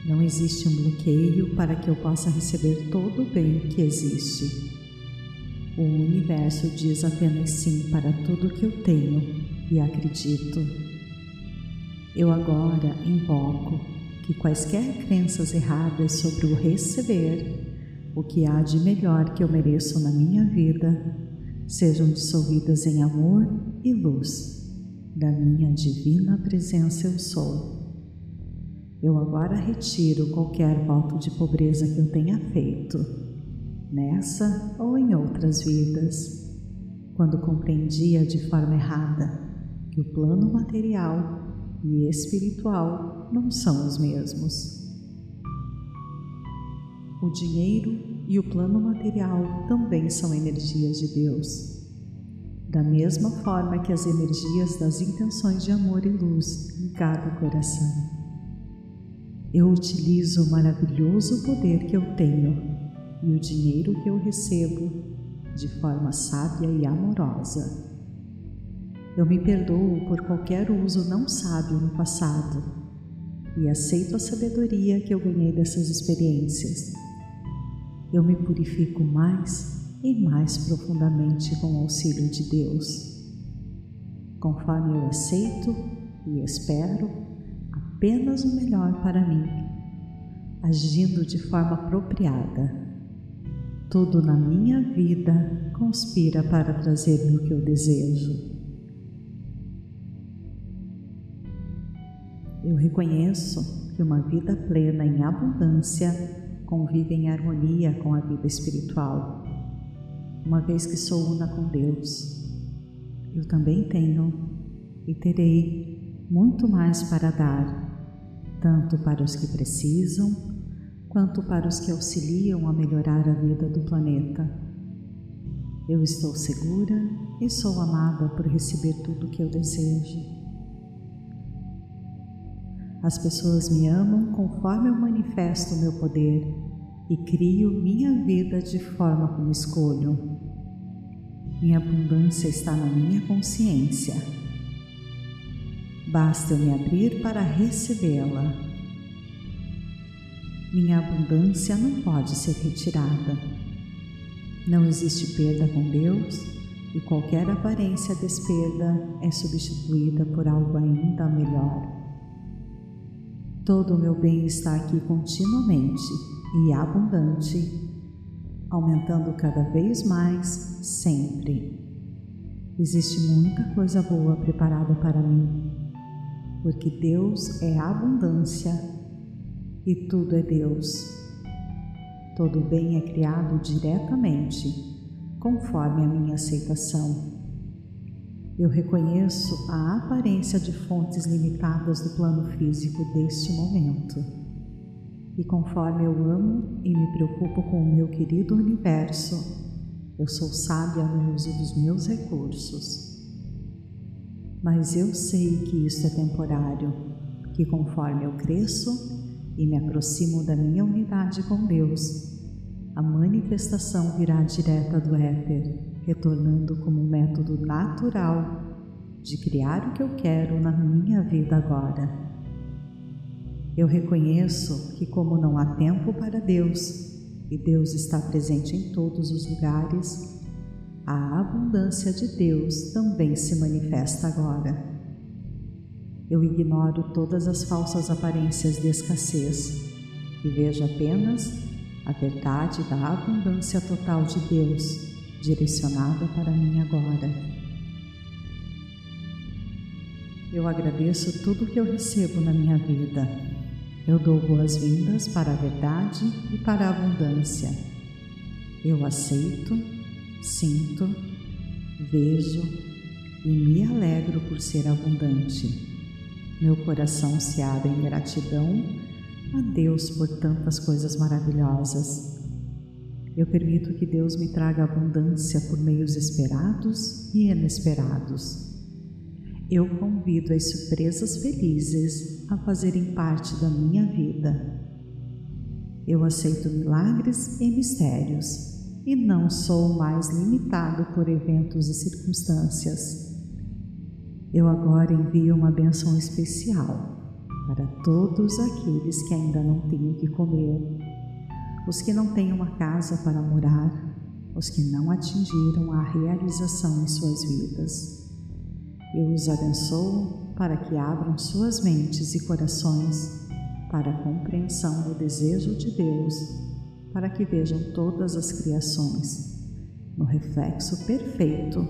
Não existe um bloqueio para que eu possa receber todo o bem que existe. O universo diz apenas sim para tudo que eu tenho e acredito. Eu agora invoco que quaisquer crenças erradas sobre o receber, o que há de melhor que eu mereço na minha vida, sejam dissolvidas em amor e luz da minha divina presença eu sou. Eu agora retiro qualquer voto de pobreza que eu tenha feito, nessa ou em outras vidas, quando compreendia de forma errada que o plano material e espiritual não são os mesmos. O dinheiro e o plano material também são energias de Deus. Da mesma forma que as energias das intenções de amor e luz em cada coração. Eu utilizo o maravilhoso poder que eu tenho e o dinheiro que eu recebo de forma sábia e amorosa eu me perdoo por qualquer uso não sábio no passado e aceito a sabedoria que eu ganhei dessas experiências. Eu me purifico mais e mais profundamente com o auxílio de Deus. Conforme eu aceito e espero apenas o melhor para mim, agindo de forma apropriada. Tudo na minha vida conspira para trazer-me o que eu desejo. Eu reconheço que uma vida plena em abundância convive em harmonia com a vida espiritual, uma vez que sou una com Deus. Eu também tenho e terei muito mais para dar, tanto para os que precisam, quanto para os que auxiliam a melhorar a vida do planeta. Eu estou segura e sou amada por receber tudo o que eu desejo. As pessoas me amam conforme eu manifesto o meu poder e crio minha vida de forma como escolho. Minha abundância está na minha consciência. Basta eu me abrir para recebê-la. Minha abundância não pode ser retirada. Não existe perda com Deus e qualquer aparência de desperda é substituída por algo ainda melhor. Todo o meu bem está aqui continuamente e abundante, aumentando cada vez mais, sempre. Existe muita coisa boa preparada para mim, porque Deus é abundância e tudo é Deus. Todo bem é criado diretamente, conforme a minha aceitação. Eu reconheço a aparência de fontes limitadas do plano físico deste momento e conforme eu amo e me preocupo com o meu querido universo, eu sou sábia no uso dos meus recursos. Mas eu sei que isso é temporário, que conforme eu cresço e me aproximo da minha unidade com Deus, a manifestação virá direta do éter, retornando como um método natural de criar o que eu quero na minha vida agora. Eu reconheço que, como não há tempo para Deus e Deus está presente em todos os lugares, a abundância de Deus também se manifesta agora. Eu ignoro todas as falsas aparências de escassez e vejo apenas a verdade da abundância total de Deus direcionada para mim agora. Eu agradeço tudo que eu recebo na minha vida eu dou boas-vindas para a verdade e para a abundância. Eu aceito, sinto, vejo e me alegro por ser abundante. Meu coração se abre em gratidão a Deus por tantas coisas maravilhosas. Eu permito que Deus me traga abundância por meios esperados e inesperados eu convido as surpresas felizes a fazerem parte da minha vida. Eu aceito milagres e mistérios e não sou mais limitado por eventos e circunstâncias. Eu agora envio uma benção especial para todos aqueles que ainda não têm o que comer, os que não têm uma casa para morar, os que não atingiram a realização em suas vidas. Eu os abençoo para que abram suas mentes e corações para a compreensão do desejo de Deus, para que vejam todas as criações no reflexo perfeito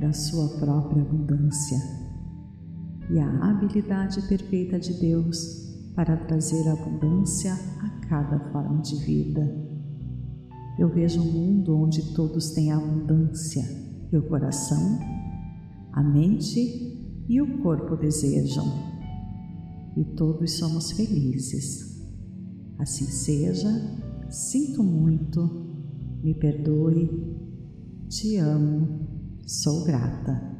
da sua própria abundância e a habilidade perfeita de Deus para trazer abundância a cada forma de vida. Eu vejo um mundo onde todos têm abundância e o coração a mente e o corpo desejam, e todos somos felizes. Assim seja, sinto muito, me perdoe, te amo, sou grata.